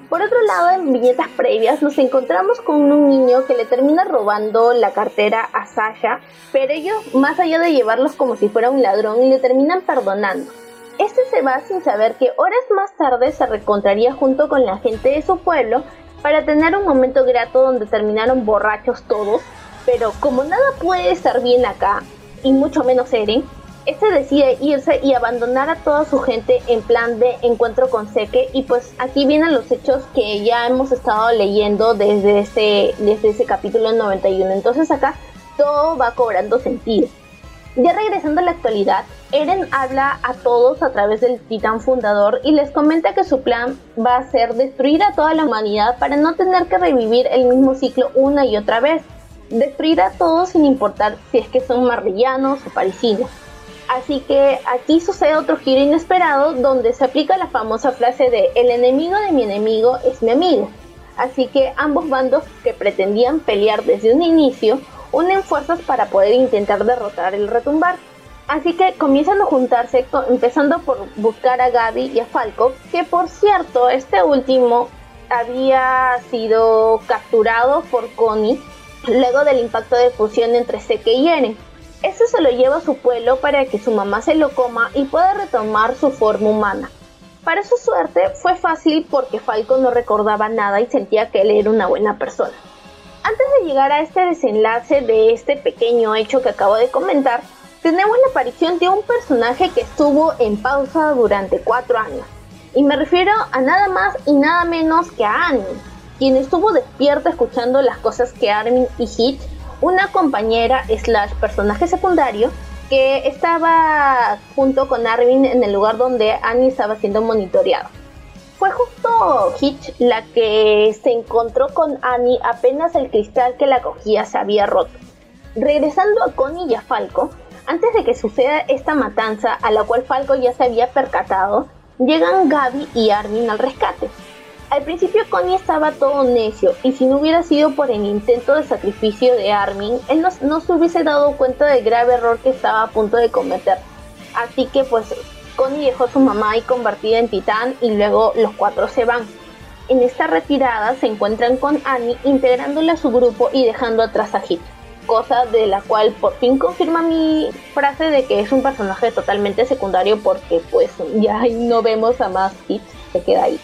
Por otro lado, en viñetas previas nos encontramos con un niño que le termina robando la cartera a Sasha, pero ellos, más allá de llevarlos como si fuera un ladrón, le terminan perdonando. Este se va sin saber que horas más tarde se reencontraría junto con la gente de su pueblo para tener un momento grato donde terminaron borrachos todos, pero como nada puede estar bien acá, y mucho menos Eren, este decide irse y abandonar a toda su gente en plan de encuentro con Seke y pues aquí vienen los hechos que ya hemos estado leyendo desde ese, desde ese capítulo 91. Entonces acá todo va cobrando sentido. Ya regresando a la actualidad, Eren habla a todos a través del titán fundador y les comenta que su plan va a ser destruir a toda la humanidad para no tener que revivir el mismo ciclo una y otra vez. Destruir a todos sin importar si es que son marrillanos o parisinos. Así que aquí sucede otro giro inesperado donde se aplica la famosa frase de el enemigo de mi enemigo es mi amigo. Así que ambos bandos que pretendían pelear desde un inicio unen fuerzas para poder intentar derrotar el retumbar. Así que comienzan a juntarse, empezando por buscar a Gaby y a Falco, que por cierto, este último había sido capturado por Connie luego del impacto de fusión entre Seke y Eren. Este se lo lleva a su pueblo para que su mamá se lo coma y pueda retomar su forma humana. Para su suerte fue fácil porque Falco no recordaba nada y sentía que él era una buena persona. Antes de llegar a este desenlace de este pequeño hecho que acabo de comentar, tenemos la aparición de un personaje que estuvo en pausa durante cuatro años. Y me refiero a nada más y nada menos que a Annie, quien estuvo despierta escuchando las cosas que Armin y Hitch una compañera slash personaje secundario que estaba junto con Armin en el lugar donde Annie estaba siendo monitoreada. Fue justo Hitch la que se encontró con Annie apenas el cristal que la cogía se había roto. Regresando a Connie y a Falco, antes de que suceda esta matanza a la cual Falco ya se había percatado, llegan Gaby y Armin al rescate. Al principio Connie estaba todo necio y si no hubiera sido por el intento de sacrificio de Armin, él no, se hubiese dado cuenta del grave error que estaba a punto de cometer. Así que pues Connie dejó a su mamá ahí convertida en titán y luego los cuatro se van. en esta retirada se encuentran con Annie integrándola a su grupo y dejando atrás a Hit, cosa de la cual por fin confirma mi frase de que es un personaje totalmente secundario porque pues ya no vemos a más Hit, se queda ahí.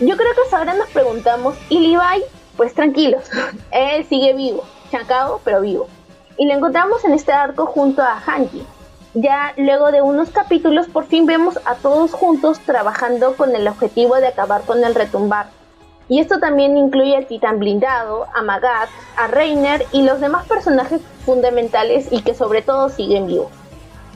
Yo creo que ahora nos preguntamos, ¿y Levi? Pues tranquilos, él sigue vivo, chancado pero vivo. Y lo encontramos en este arco junto a Hanji, ya luego de unos capítulos por fin vemos a todos juntos trabajando con el objetivo de acabar con el retumbar. Y esto también incluye al titán blindado, a Magat, a Reiner y los demás personajes fundamentales y que sobre todo siguen vivos.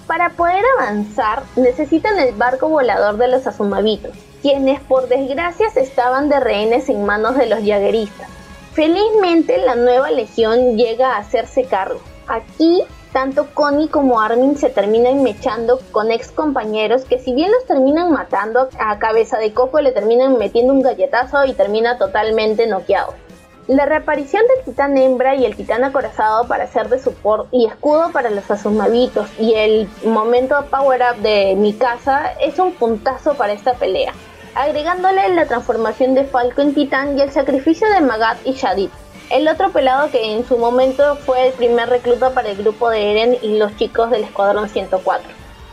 Para poder avanzar necesitan el barco volador de los Azumavitos, quienes por desgracia estaban de rehenes en manos de los jagueristas. Felizmente la nueva legión llega a hacerse cargo. Aquí tanto Connie como Armin se terminan mechando con ex compañeros que si bien los terminan matando a cabeza de coco le terminan metiendo un galletazo y termina totalmente noqueado. La reaparición del titán hembra y el titán acorazado para ser de support y escudo para los asumavitos y el momento power up de mi casa es un puntazo para esta pelea, agregándole la transformación de Falco en titán y el sacrificio de Magat y Shadid el otro pelado que en su momento fue el primer recluta para el grupo de Eren y los chicos del Escuadrón 104.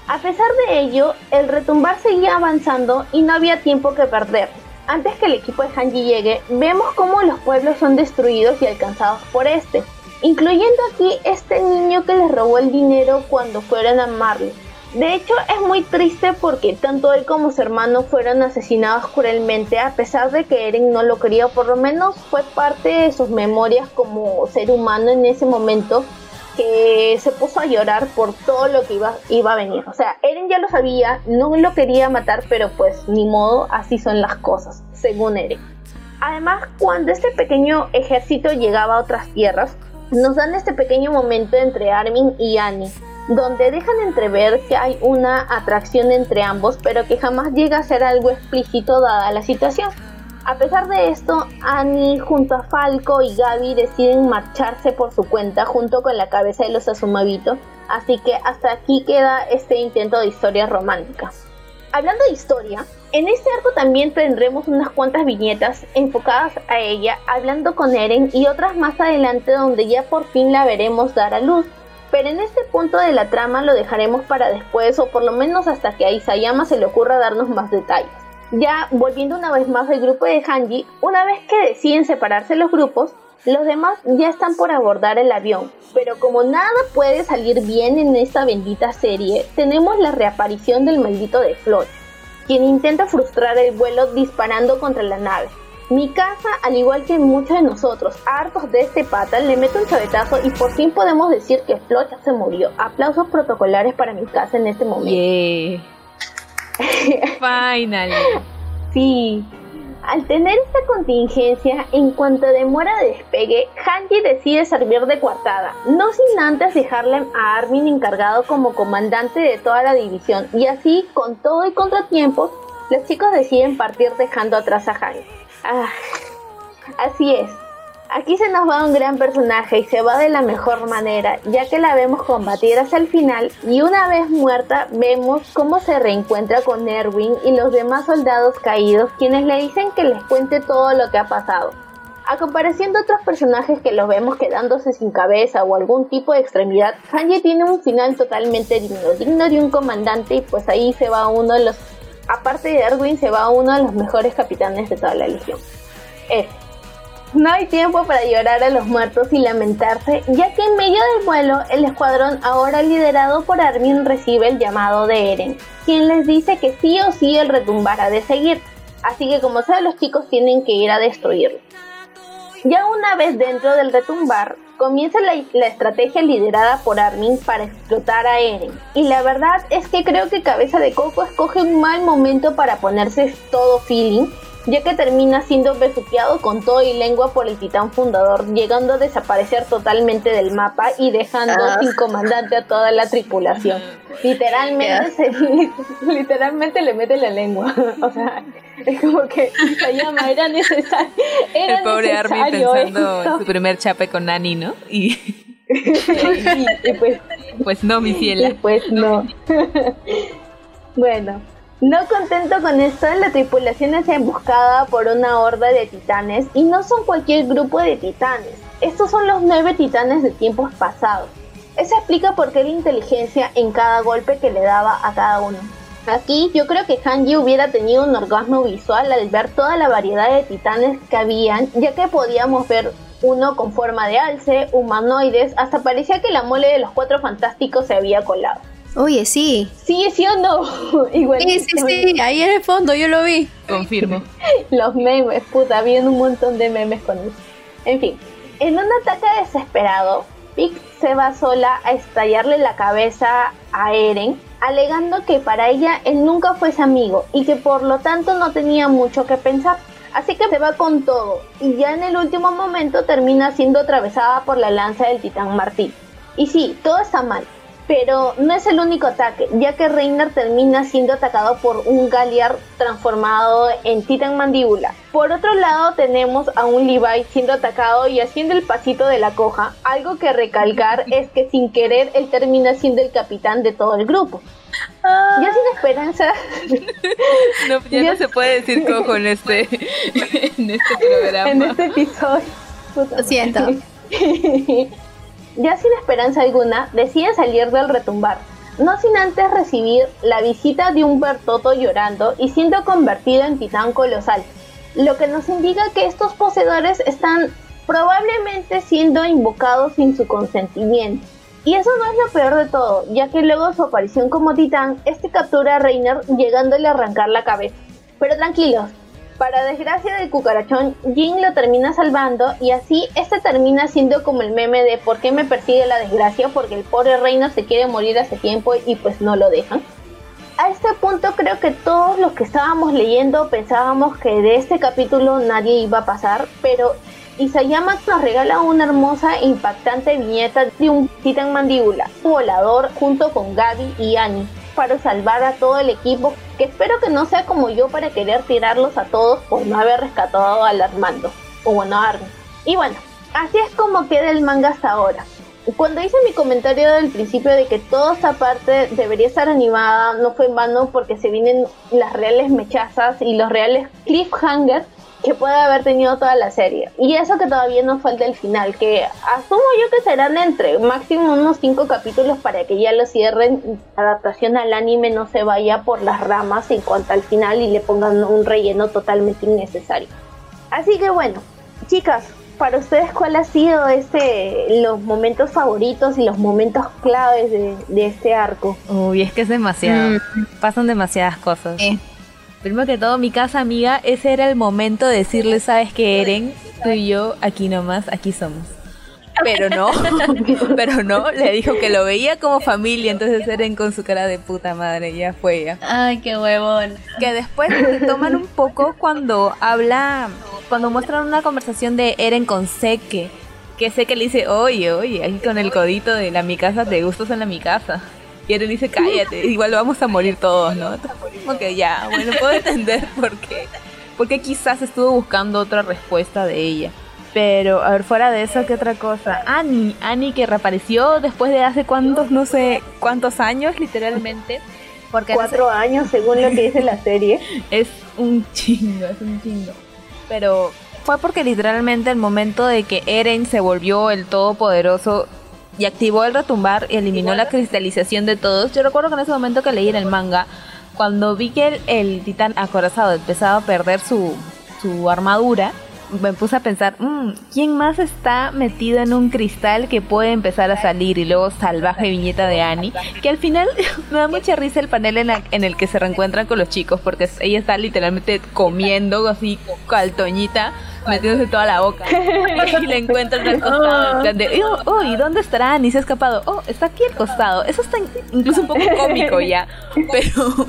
A pesar de ello, el retumbar seguía avanzando y no había tiempo que perder. Antes que el equipo de Hanji llegue, vemos cómo los pueblos son destruidos y alcanzados por este, incluyendo aquí este niño que les robó el dinero cuando fueron a Marley. De hecho, es muy triste porque tanto él como su hermano fueron asesinados cruelmente, a pesar de que Eren no lo quería, por lo menos fue parte de sus memorias como ser humano en ese momento que se puso a llorar por todo lo que iba, iba a venir. O sea, Eren ya lo sabía, no lo quería matar, pero pues ni modo, así son las cosas, según Eren. Además, cuando este pequeño ejército llegaba a otras tierras, nos dan este pequeño momento entre Armin y Annie donde dejan entrever que hay una atracción entre ambos, pero que jamás llega a ser algo explícito dada la situación. A pesar de esto, Annie junto a Falco y Gaby deciden marcharse por su cuenta junto con la cabeza de los Asumabito, así que hasta aquí queda este intento de historia romántica. Hablando de historia, en este arco también tendremos unas cuantas viñetas enfocadas a ella hablando con Eren y otras más adelante donde ya por fin la veremos dar a luz pero en este punto de la trama lo dejaremos para después o por lo menos hasta que a Isayama se le ocurra darnos más detalles. Ya volviendo una vez más al grupo de Hanji, una vez que deciden separarse los grupos, los demás ya están por abordar el avión, pero como nada puede salir bien en esta bendita serie, tenemos la reaparición del maldito de Floyd, quien intenta frustrar el vuelo disparando contra la nave. Mi casa, al igual que muchos de nosotros, hartos de este pata, le mete un chavetazo y por fin podemos decir que Flocha se murió. Aplausos protocolares para mi casa en este momento. Yeah. Finally. Sí. Al tener esta contingencia, en cuanto demora de despegue, Hanji decide servir de coartada, no sin antes dejarle a Armin encargado como comandante de toda la división, y así, con todo y contratiempos, los chicos deciden partir dejando atrás a Hanji. Ah, así es. Aquí se nos va un gran personaje y se va de la mejor manera, ya que la vemos combatir hasta el final y una vez muerta vemos cómo se reencuentra con Erwin y los demás soldados caídos quienes le dicen que les cuente todo lo que ha pasado. A comparación de otros personajes que los vemos quedándose sin cabeza o algún tipo de extremidad, Hanji tiene un final totalmente digno, digno de un comandante y pues ahí se va uno de los aparte de Erwin, se va uno de los mejores capitanes de toda la legión. No hay tiempo para llorar a los muertos y lamentarse, ya que en medio del vuelo, el escuadrón, ahora liderado por Armin, recibe el llamado de Eren, quien les dice que sí o sí el retumbar ha de seguir, así que como sea los chicos tienen que ir a destruirlo. Ya una vez dentro del retumbar, comienza la, estrategia liderada por Armin para explotar a Eren. Y la verdad es que creo que Cabeza de Coco escoge un mal momento para ponerse todo feeling, ya que termina siendo besuqueado con todo y lengua por el titán fundador, llegando a desaparecer totalmente del mapa y dejando ah. sin comandante a toda la tripulación. Literalmente, literalmente le mete la lengua. o sea, es como que la llama era necesario. el pobre Armin pensando en su primer chape con Nani, ¿no? Y, y pues, pues no, mi ciela. pues no. bueno, No contento con esto, la tripulación es emboscada por una horda de titanes y no son cualquier grupo de titanes. Estos son los nueve titanes de tiempos pasados. Eso explica por qué la inteligencia en cada golpe que le daba a cada uno. Aquí yo creo que Hanji hubiera tenido un orgasmo visual al ver toda la variedad de titanes que habían, ya que podíamos ver uno con forma de alce, humanoides, hasta parecía que la mole de los cuatro fantásticos se había colado. Oye, sí. Sí, sí o no. Igual. Sí, sí, sí, ahí en el fondo yo lo vi. Confirmo. los memes, puta, había un montón de memes con eso. En fin, en un ataque desesperado, Pick se va sola a estallarle la cabeza a Eren, alegando que para ella él nunca fue su amigo y que por lo tanto no tenía mucho que pensar. Así que se va con todo y ya en el último momento termina siendo atravesada por la lanza del titán Martín. Y sí, todo está mal, pero no es el único ataque, ya que Reiner termina siendo atacado por un Galliard transformado en Titan Mandíbula. Por otro lado tenemos a un Levi siendo atacado y haciendo el pasito de la coja. Algo que recalcar es que sin querer él termina siendo el capitán de todo el grupo. Ah. Ya sin esperanza. No, ya, no se puede decir cojo en este, en este programa. En este episodio. Lo siento. Ya sin esperanza alguna, deciden salir del retumbar, no sin antes recibir la visita de un Bertoto llorando y siendo convertido en titán colosal, lo que nos indica que estos poseedores están probablemente siendo invocados sin su consentimiento. Y eso no es lo peor de todo, ya que luego de su aparición como titán, este captura a Reiner llegándole a arrancar la cabeza. Pero tranquilos, para desgracia del cucarachón, Jin lo termina salvando y así este termina siendo como el meme de ¿por qué me persigue la desgracia? Porque el pobre reino se quiere morir hace tiempo y pues no lo dejan. A este punto creo que todos los que estábamos leyendo pensábamos que de este capítulo nadie iba a pasar, pero Isayama nos regala una hermosa e impactante viñeta de un titán mandíbula, volador junto con Gaby y Annie, para salvar a todo el equipo, que espero que no sea como yo para querer tirarlos a todos por no haber rescatado al Armando, o bueno, a. Y bueno, así es como queda el manga hasta ahora. Cuando hice mi comentario del principio de que toda esta parte debería estar animada, no fue en vano porque se vienen las reales mechazas y los reales cliffhangers que puede haber tenido toda la serie. Y eso que todavía nos falta el final, que asumo yo que serán entre máximo unos 5 capítulos para que ya lo cierren, adaptación al anime no se vaya por las ramas en cuanto al final y le pongan un relleno totalmente innecesario. Así que bueno, chicas, para ustedes cuál ha sido este los momentos favoritos y los momentos claves de, este arco. Uy, es que es demasiado. Mm. Pasan demasiadas cosas. Primero que todo, mi casa amiga, ese era el momento de decirle, sabes que Eren, tú y yo, aquí nomás, aquí somos. Pero no, pero no, le dijo que lo veía como familia, entonces Eren con su cara de puta madre, ya fue ya. Ay, qué huevón. Que después toman un poco cuando habla, cuando muestran una conversación de Eren con Seke, que Seke le dice, oye, oye, aquí con el codito de la mi casa, te gustas en la mi casa. Y él dice, cállate, igual vamos a morir todos, ¿no? Como que ya, bueno, puedo entender por qué. Porque quizás estuvo buscando otra respuesta de ella. Pero, a ver, fuera de eso, ¿qué otra cosa? Annie, Annie que reapareció después de hace cuántos, no sé, cuántos años, literalmente. Porque Cuatro años, según lo que dice la serie. es un chingo, es un chingo. Pero fue porque literalmente el momento de que Eren se volvió el todopoderoso y activó el retumbar y eliminó la cristalización de todos. Yo recuerdo que en ese momento que leí en el manga, cuando vi que el, titán acorazado empezaba a perder su, su armadura, me puse a pensar, mmm, ¿quién más está metido en un cristal que puede empezar a salir? Y luego salvaje viñeta de Annie, que al final me da mucha risa el panel en, en, el que se reencuentran con los chicos, porque ella está literalmente comiendo así caltoñita metiéndose toda la boca. y le encuentran al costado. oh, ¿y dónde estará? Ni se ha escapado. Oh, está aquí al costado. Eso está incluso un poco cómico ya, pero,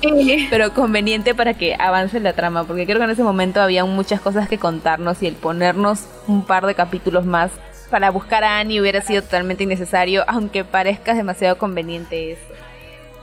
pero conveniente para que avance la trama, porque creo que en ese momento había muchas cosas que contarnos y el ponernos un par de capítulos más para buscar a Annie hubiera sido totalmente innecesario, aunque parezca demasiado conveniente eso.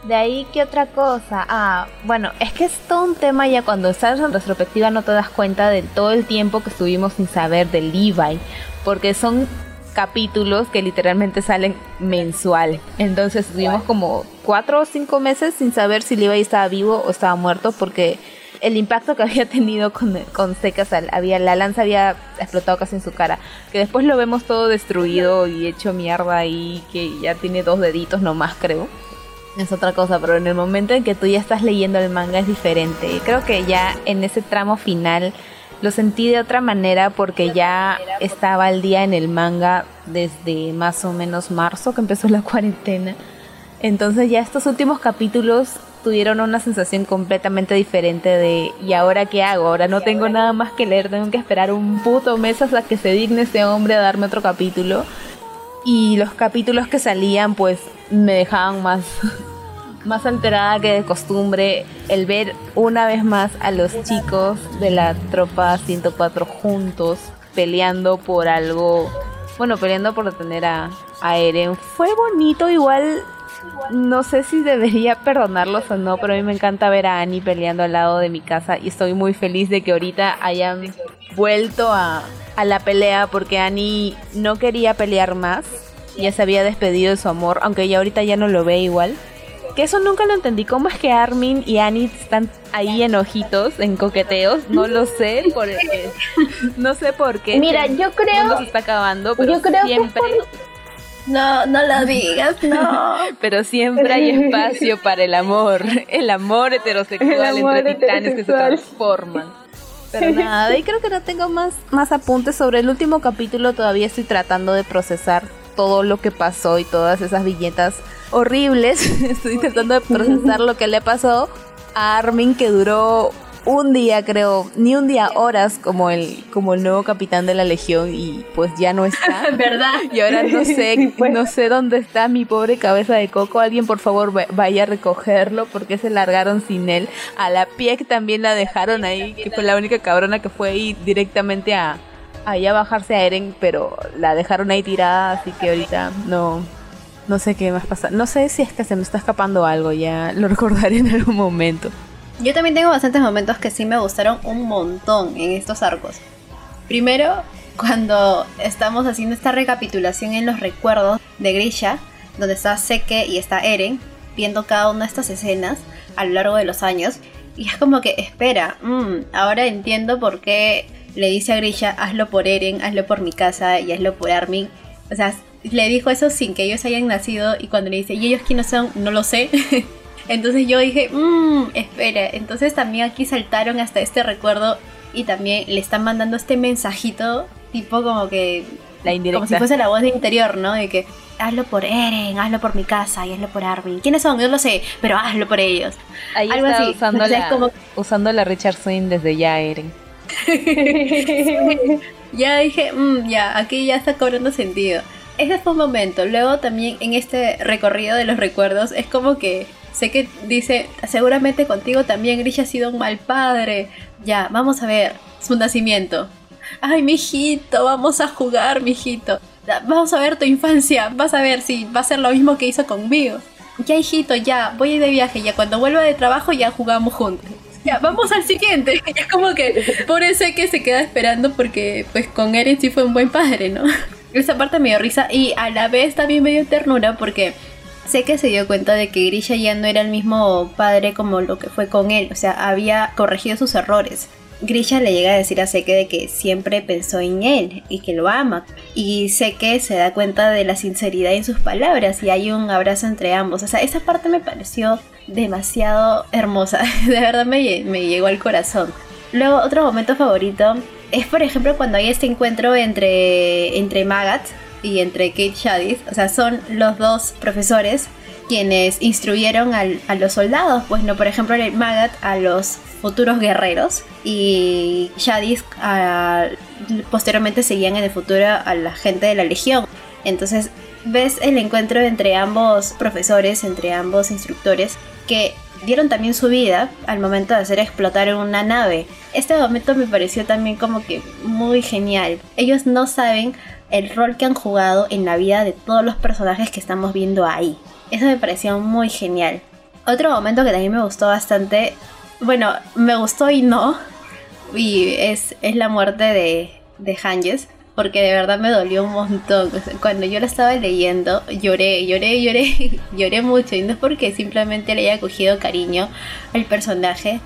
De ahí, ¿qué otra cosa? Ah, bueno, es que es todo un tema ya cuando estás en retrospectiva no te das cuenta de todo el tiempo que estuvimos sin saber de Levi, porque son capítulos que literalmente salen mensual. Entonces estuvimos como cuatro o cinco meses sin saber si Levi estaba vivo o estaba muerto porque el impacto que había tenido con, con Secas, había, la lanza había explotado casi en su cara. Que después lo vemos todo destruido y hecho mierda y que ya tiene dos deditos nomás, creo. Es otra cosa, pero en el momento en que tú ya estás leyendo el manga es diferente. Creo que ya en ese tramo final lo sentí de otra manera porque ya estaba al día en el manga desde más o menos marzo que empezó la cuarentena. Entonces ya estos últimos capítulos tuvieron una sensación completamente diferente de ¿y ahora qué hago? Ahora no tengo nada más que leer, tengo que esperar un puto mes hasta que se digne ese hombre a darme otro capítulo. Y los capítulos que salían pues me dejaban más más alterada que de costumbre el ver una vez más a los chicos de la tropa 104 juntos peleando por algo, bueno, peleando por detener a, a Eren. Fue bonito igual no sé si debería perdonarlos o no, pero a mí me encanta ver a Annie peleando al lado de mi casa y estoy muy feliz de que ahorita hayan vuelto a, a la pelea porque Annie no quería pelear más, ya se había despedido de su amor, aunque ella ahorita ya no lo ve igual. Que eso nunca lo entendí. ¿Cómo es que Armin y Annie están ahí en ojitos, en coqueteos? No lo sé. Por, no sé por qué. Mira, yo creo. No se está acabando, pero yo creo siempre. No, no lo digas, no. Pero siempre hay espacio para el amor, el amor heterosexual El amor entre titanes que se transforman. Pero nada, ahí creo que no tengo más, más apuntes sobre el último capítulo. Todavía estoy tratando de procesar todo lo que pasó y todas esas viñetas horribles. Estoy tratando de procesar lo que le pasó a Armin que duró un día, creo, ni un día, horas como el, como el nuevo capitán de la legión y pues ya no está. ¿Verdad? Y ahora no sé, Sí, pues. no sé dónde está mi pobre cabeza de coco. Alguien por favor va- vaya a recogerlo porque se largaron sin él. A la Piek también la dejaron ahí, que fue la única cabrona que fue ahí directamente a ahí a bajarse a Eren, pero la dejaron ahí tirada, así que ahorita no no sé qué más pasa. No sé si es que se me está escapando algo, ya lo recordaré en algún momento. Yo también tengo bastantes momentos que sí me gustaron un montón en estos arcos. Primero, cuando estamos haciendo esta recapitulación en los recuerdos de Grisha, donde está Seke y está Eren, viendo cada una de estas escenas a lo largo de los años. Y es como que, espera, mm, ahora entiendo por qué le dice a Grisha, hazlo por Eren, hazlo por mi casa y hazlo por Armin. O sea, le dijo eso sin que ellos hayan nacido y cuando le dice, ¿y ellos quiénes son? No lo sé. Entonces yo dije, mmm, espera. Entonces también aquí saltaron hasta este recuerdo y también le están mandando este mensajito, tipo como que. La Como si indirecta. fuese la voz de interior, ¿no? De que hazlo por Eren, hazlo por mi casa y hazlo por Armin. ¿Quiénes son? Yo lo sé, pero hazlo por ellos. Ahí algo está así. usando la, como- usando la Richard Swing desde ya Eren. Ya dije, "Mm, ya, aquí ya está cobrando sentido. Ese fue un momento. Luego también en este recorrido de los recuerdos es como que sé que dice, seguramente contigo también Grisha ha sido un mal padre. Ya, vamos a ver su nacimiento. Ay, mijito, vamos a jugar, mijito. Vamos a ver tu infancia. Vas a ver si va a ser lo mismo que hizo conmigo. Ya, hijito, ya, voy a de viaje. Ya cuando vuelva de trabajo ya jugamos juntos. Ya, vamos al siguiente. Es como que por eso que se queda esperando porque pues con Eren sí fue un buen padre, ¿no? Esa parte me dio risa y a la vez también me dio ternura porque sé que se dio cuenta de que Grisha ya no era el mismo padre como lo que fue con él, o sea, había corregido sus errores. Grisha le llega a decir a Seke de que siempre pensó en él y que lo ama. Y Seke se da cuenta de la sinceridad en sus palabras y hay un abrazo entre ambos. O sea, esa parte me pareció demasiado hermosa. De verdad me, me llegó al corazón. Luego, otro momento favorito es, por ejemplo, cuando hay este encuentro entre, entre Magat y entre Kate Shadis. O sea, son los dos profesores quienes instruyeron a los soldados, pues no, por ejemplo, Magat a los futuros guerreros y Shadis a- posteriormente seguían en el futuro a la gente de la legión. Entonces ves el encuentro entre ambos profesores, entre ambos instructores, que dieron también su vida al momento de hacer explotar una nave. Este momento me pareció también como que muy genial. Ellos no saben el rol que han jugado en la vida de todos los personajes que estamos viendo ahí. Eso me pareció muy genial. Otro momento que también me gustó bastante, bueno, me gustó y no, y es, es la muerte de, de Hanges. Porque de verdad me dolió un montón. cuando yo la estaba leyendo, lloré, lloré, lloré, lloré mucho. Y no es porque simplemente le haya cogido cariño al personaje,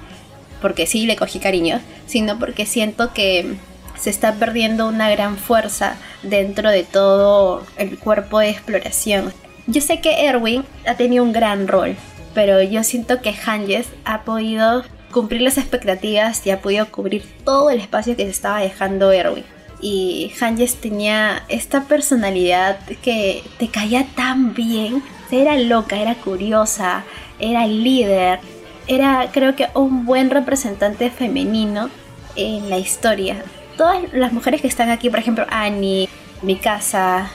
porque sí le cogí cariño, sino porque siento que se está perdiendo una gran fuerza dentro de todo el cuerpo de exploración. Yo sé que Erwin ha tenido un gran rol, pero yo siento que Hanges ha podido cumplir las expectativas y ha podido cubrir todo el espacio que se estaba dejando Erwin. Y Hanges tenía esta personalidad que te caía tan bien. Era loca, era curiosa, era líder, era creo que un buen representante femenino en la historia. Todas las mujeres que están aquí, por ejemplo, Annie, Mikasa,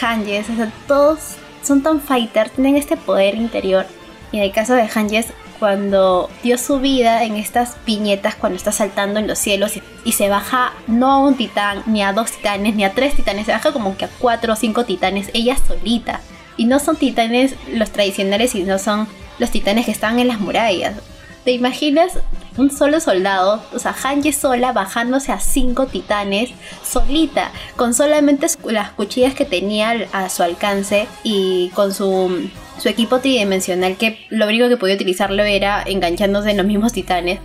Hanges, todos son tan fighters, tienen este poder interior. Y en el caso de Hanges, cuando dio su vida en estas piñetas cuando está saltando en los cielos y, se baja no a un titán, ni a dos titanes, ni a tres titanes, se baja como que a cuatro o cinco titanes, ella solita. Y no son titanes los tradicionales, sino son los titanes que estaban en las murallas. ¿Te imaginas un solo soldado, o sea, Hanji sola bajándose a cinco titanes, solita, con solamente las cuchillas que tenía a su alcance y con su, su equipo tridimensional que lo único que podía utilizarlo era enganchándose en los mismos titanes?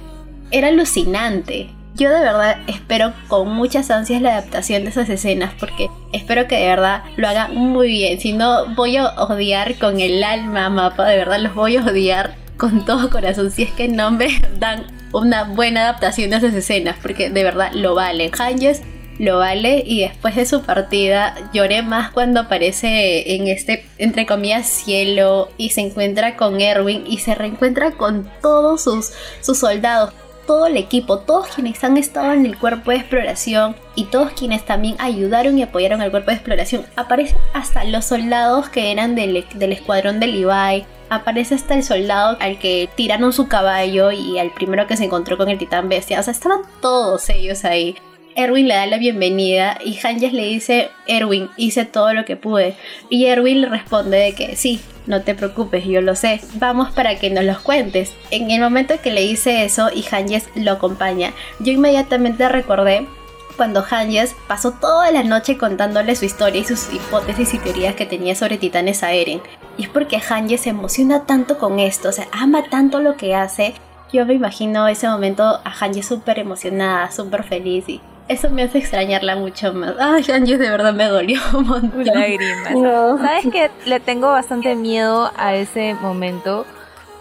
Era alucinante. Yo de verdad espero con muchas ansias la adaptación de esas escenas porque espero que de verdad lo hagan muy bien. Si no, voy a odiar con el alma mapa, de verdad los voy a odiar con todo corazón si es que no me dan una buena adaptación de esas escenas, porque de verdad lo vale. Hanges lo vale y después de su partida lloré más cuando aparece en este, entre comillas, cielo y se encuentra con Erwin y se reencuentra con todos sus, sus soldados todo el equipo, todos quienes han estado en el cuerpo de exploración y todos quienes también ayudaron y apoyaron al cuerpo de exploración. Aparecen hasta los soldados que eran del, del escuadrón de Levi, aparece hasta el soldado al que tiraron su caballo y al primero que se encontró con el titán bestia. O sea, estaban todos ellos ahí. Erwin le da la bienvenida y Hanges le dice, Erwin, hice todo lo que pude. Y Erwin le responde de que sí, no te preocupes, yo lo sé, vamos para que nos los cuentes. En el momento que le dice eso y Hanges lo acompaña, yo inmediatamente recordé cuando Hanges pasó toda la noche contándole su historia y sus hipótesis y teorías que tenía sobre titanes a Eren. Y es porque Hanges se emociona tanto con esto, o sea, ama tanto lo que hace. Yo me imagino ese momento a Hanges súper emocionada, súper feliz y eso me hace extrañarla mucho más. Ay, Hanges de verdad me dolió un montón. Lágrimas. ¿Sabes que Le tengo bastante miedo a ese momento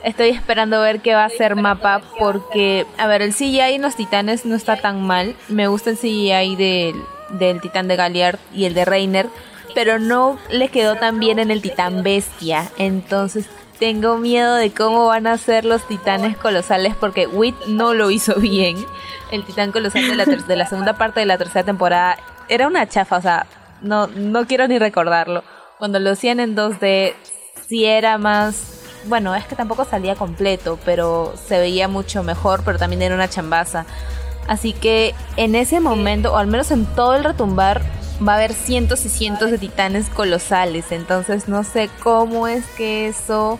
Estoy esperando ver qué va a hacer Mapa porque, a ver, el CGI en los titanes no está tan mal. Me gusta el CGI del, del titán de Galliard y el de Reiner, pero no le quedó tan bien en el titán bestia. Entonces tengo miedo de cómo van a ser los titanes colosales porque Wit no lo hizo bien. El titán colosal de la, segunda parte de la tercera temporada era una chafa, o sea, no, no quiero ni recordarlo. Cuando lo hacían en 2D, sí era más bueno, es que tampoco salía completo, pero se veía mucho mejor, pero también era una chambaza. Así que en ese momento, o al menos en todo el retumbar, va a haber cientos y cientos de titanes colosales. Entonces no sé cómo es que eso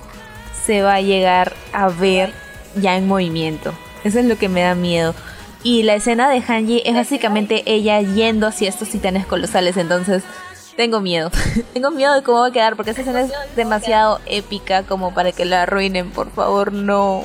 se va a llegar a ver ya en movimiento. Eso es lo que me da miedo. Y la escena de Hanji es básicamente ella yendo hacia estos titanes colosales. Entonces tengo miedo. Tengo miedo de cómo va a quedar porque esa escena es demasiado épica como para que la arruinen. Por favor, no.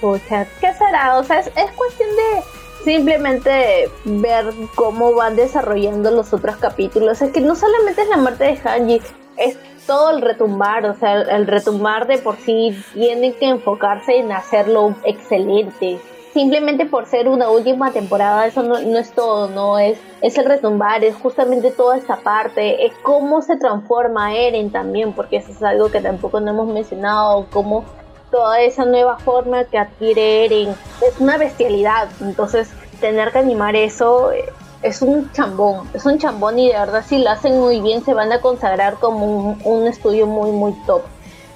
Pucha, ¿qué será? O sea, es, cuestión de simplemente ver cómo van desarrollando los otros capítulos. Es que no solamente es la muerte de Hanji, es todo el retumbar. O sea, el retumbar de por sí tiene que enfocarse en hacerlo excelente simplemente por ser una última temporada, eso no, es todo, no es, es el retumbar, es justamente toda esta parte, es cómo se transforma Eren también, porque eso es algo que tampoco no hemos mencionado, cómo toda esa nueva forma que adquiere Eren es una bestialidad, entonces tener que animar eso eh, es un chambón, es un chambón y de verdad si lo hacen muy bien se van a consagrar como un, un estudio muy muy top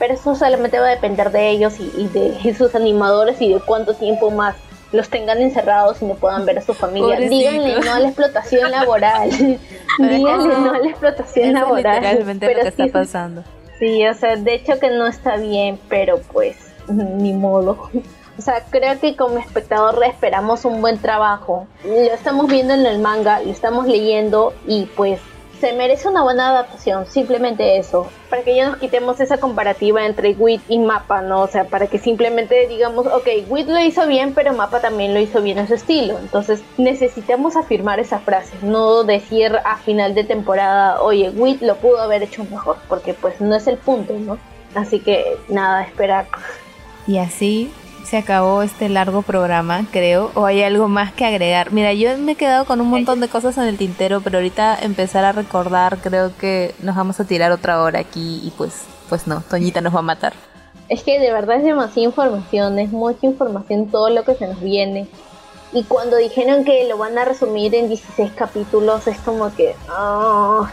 pero eso solamente va a depender de ellos y, de sus animadores y de cuánto tiempo más los tengan encerrados y no puedan ver a su familia. Díganle no a la explotación laboral. Díganle no a la explotación laboral. literalmente pero lo que está pasando. Sí, o sea, de hecho que no está bien, pero pues ni modo. O sea, creo que como espectador esperamos un buen trabajo. Lo estamos viendo en el manga, lo estamos leyendo y pues se merece una buena adaptación, simplemente eso, para que ya nos quitemos esa comparativa entre Wit y Mapa, ¿no? O sea, para que simplemente digamos, ok, Wit lo hizo bien, pero Mapa también lo hizo bien en su estilo. Entonces necesitamos afirmar esa frase, no decir a final de temporada, oye, Wit lo pudo haber hecho mejor, porque pues no es el punto, ¿no? Así que nada, esperar. Y así se acabó este largo programa, creo, o hay algo más que agregar. Mira, yo me he quedado con un montón de cosas en el tintero, pero ahorita empezar a recordar, creo que nos vamos a tirar otra hora aquí y pues, pues no, Toñita nos va a matar. Es que de verdad es demasiada información, es mucha información todo lo que se nos viene. Y cuando dijeron que lo van a resumir en 16 capítulos, es como que... Oh.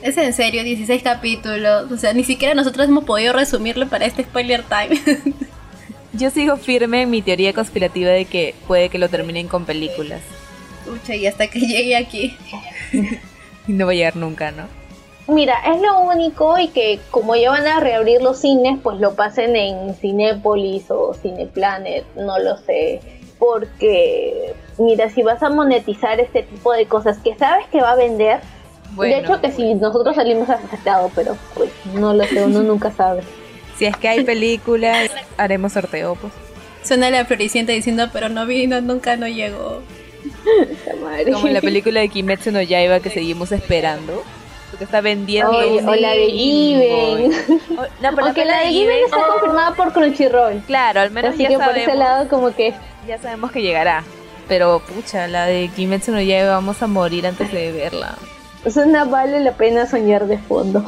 Es en serio, 16 capítulos. O sea, ni siquiera nosotros hemos podido resumirlo para este spoiler time. Yo sigo firme en mi teoría conspirativa de que puede que lo terminen con películas. Pucha, y hasta que llegue aquí. no va a llegar nunca, ¿no? Mira, es lo único y que como ya van a reabrir los cines, pues lo pasen en Cinépolis o Cineplanet, no lo sé. Porque, mira, si vas a monetizar este tipo de cosas que sabes que va a vender, de hecho que si nosotros salimos afectados, pero pues no lo sé, uno nunca sabe. Si es que hay películas, haremos sorteo, pues. Suena la floricienta diciendo, pero no vino, nunca no llegó. Como la película de Kimetsu no Yaiba que seguimos esperando. Porque está vendiendo. o la de Given. No, Porque la, de Given está confirmada por Crunchyroll. Claro, al menos Así ya que por ese lado como que... Ya sabemos que llegará. Pero pucha, la de Kimetsu no Yaiba vamos a morir antes de verla. Eso no vale la pena soñar de fondo.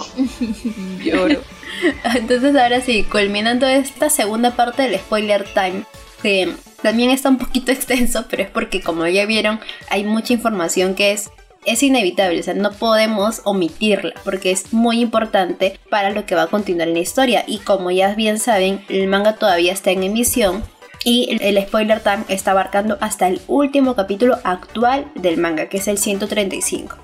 Lloro. Entonces ahora sí, culminando esta segunda parte del spoiler time, que también está un poquito extenso, pero es porque como ya vieron, hay mucha información que es es inevitable, o sea, no podemos omitirla porque es muy importante para lo que va a continuar en la historia. Y como ya bien saben, el manga todavía está en emisión y el spoiler time está abarcando hasta el último capítulo actual del manga, que es el 135.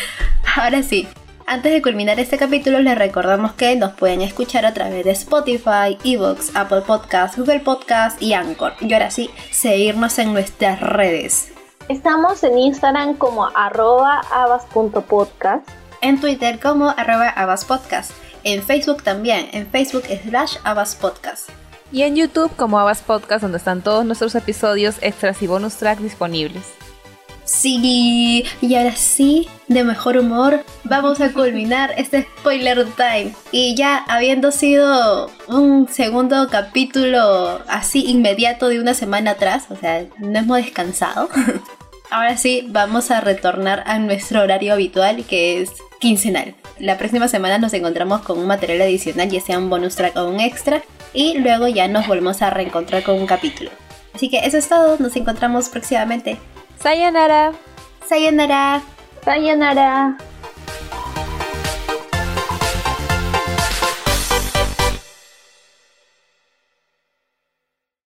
Ahora sí, antes de culminar este capítulo, les recordamos que nos pueden escuchar a través de Spotify, Evox, Apple Podcasts, Google Podcasts y Anchor. Y ahora sí, seguirnos en nuestras redes. Estamos en Instagram como arroba abas.podcast. En Twitter como arroba abaspodcast. En Facebook también, en Facebook slash abaspodcast. Y en YouTube como Abas Podcast, donde están todos nuestros episodios extras y bonus track disponibles. Sí, y ahora sí, de mejor humor, vamos a culminar este spoiler time. Y ya habiendo sido un segundo capítulo así inmediato de una semana atrás, o sea, no hemos descansado. Ahora sí, vamos a retornar a nuestro horario habitual que es quincenal. La próxima semana nos encontramos con un material adicional, ya sea un bonus track o un extra, y luego ya nos volvemos a reencontrar con un capítulo. Así que eso es todo, nos encontramos próximamente. Sayonara. Sayonara. Sayonara.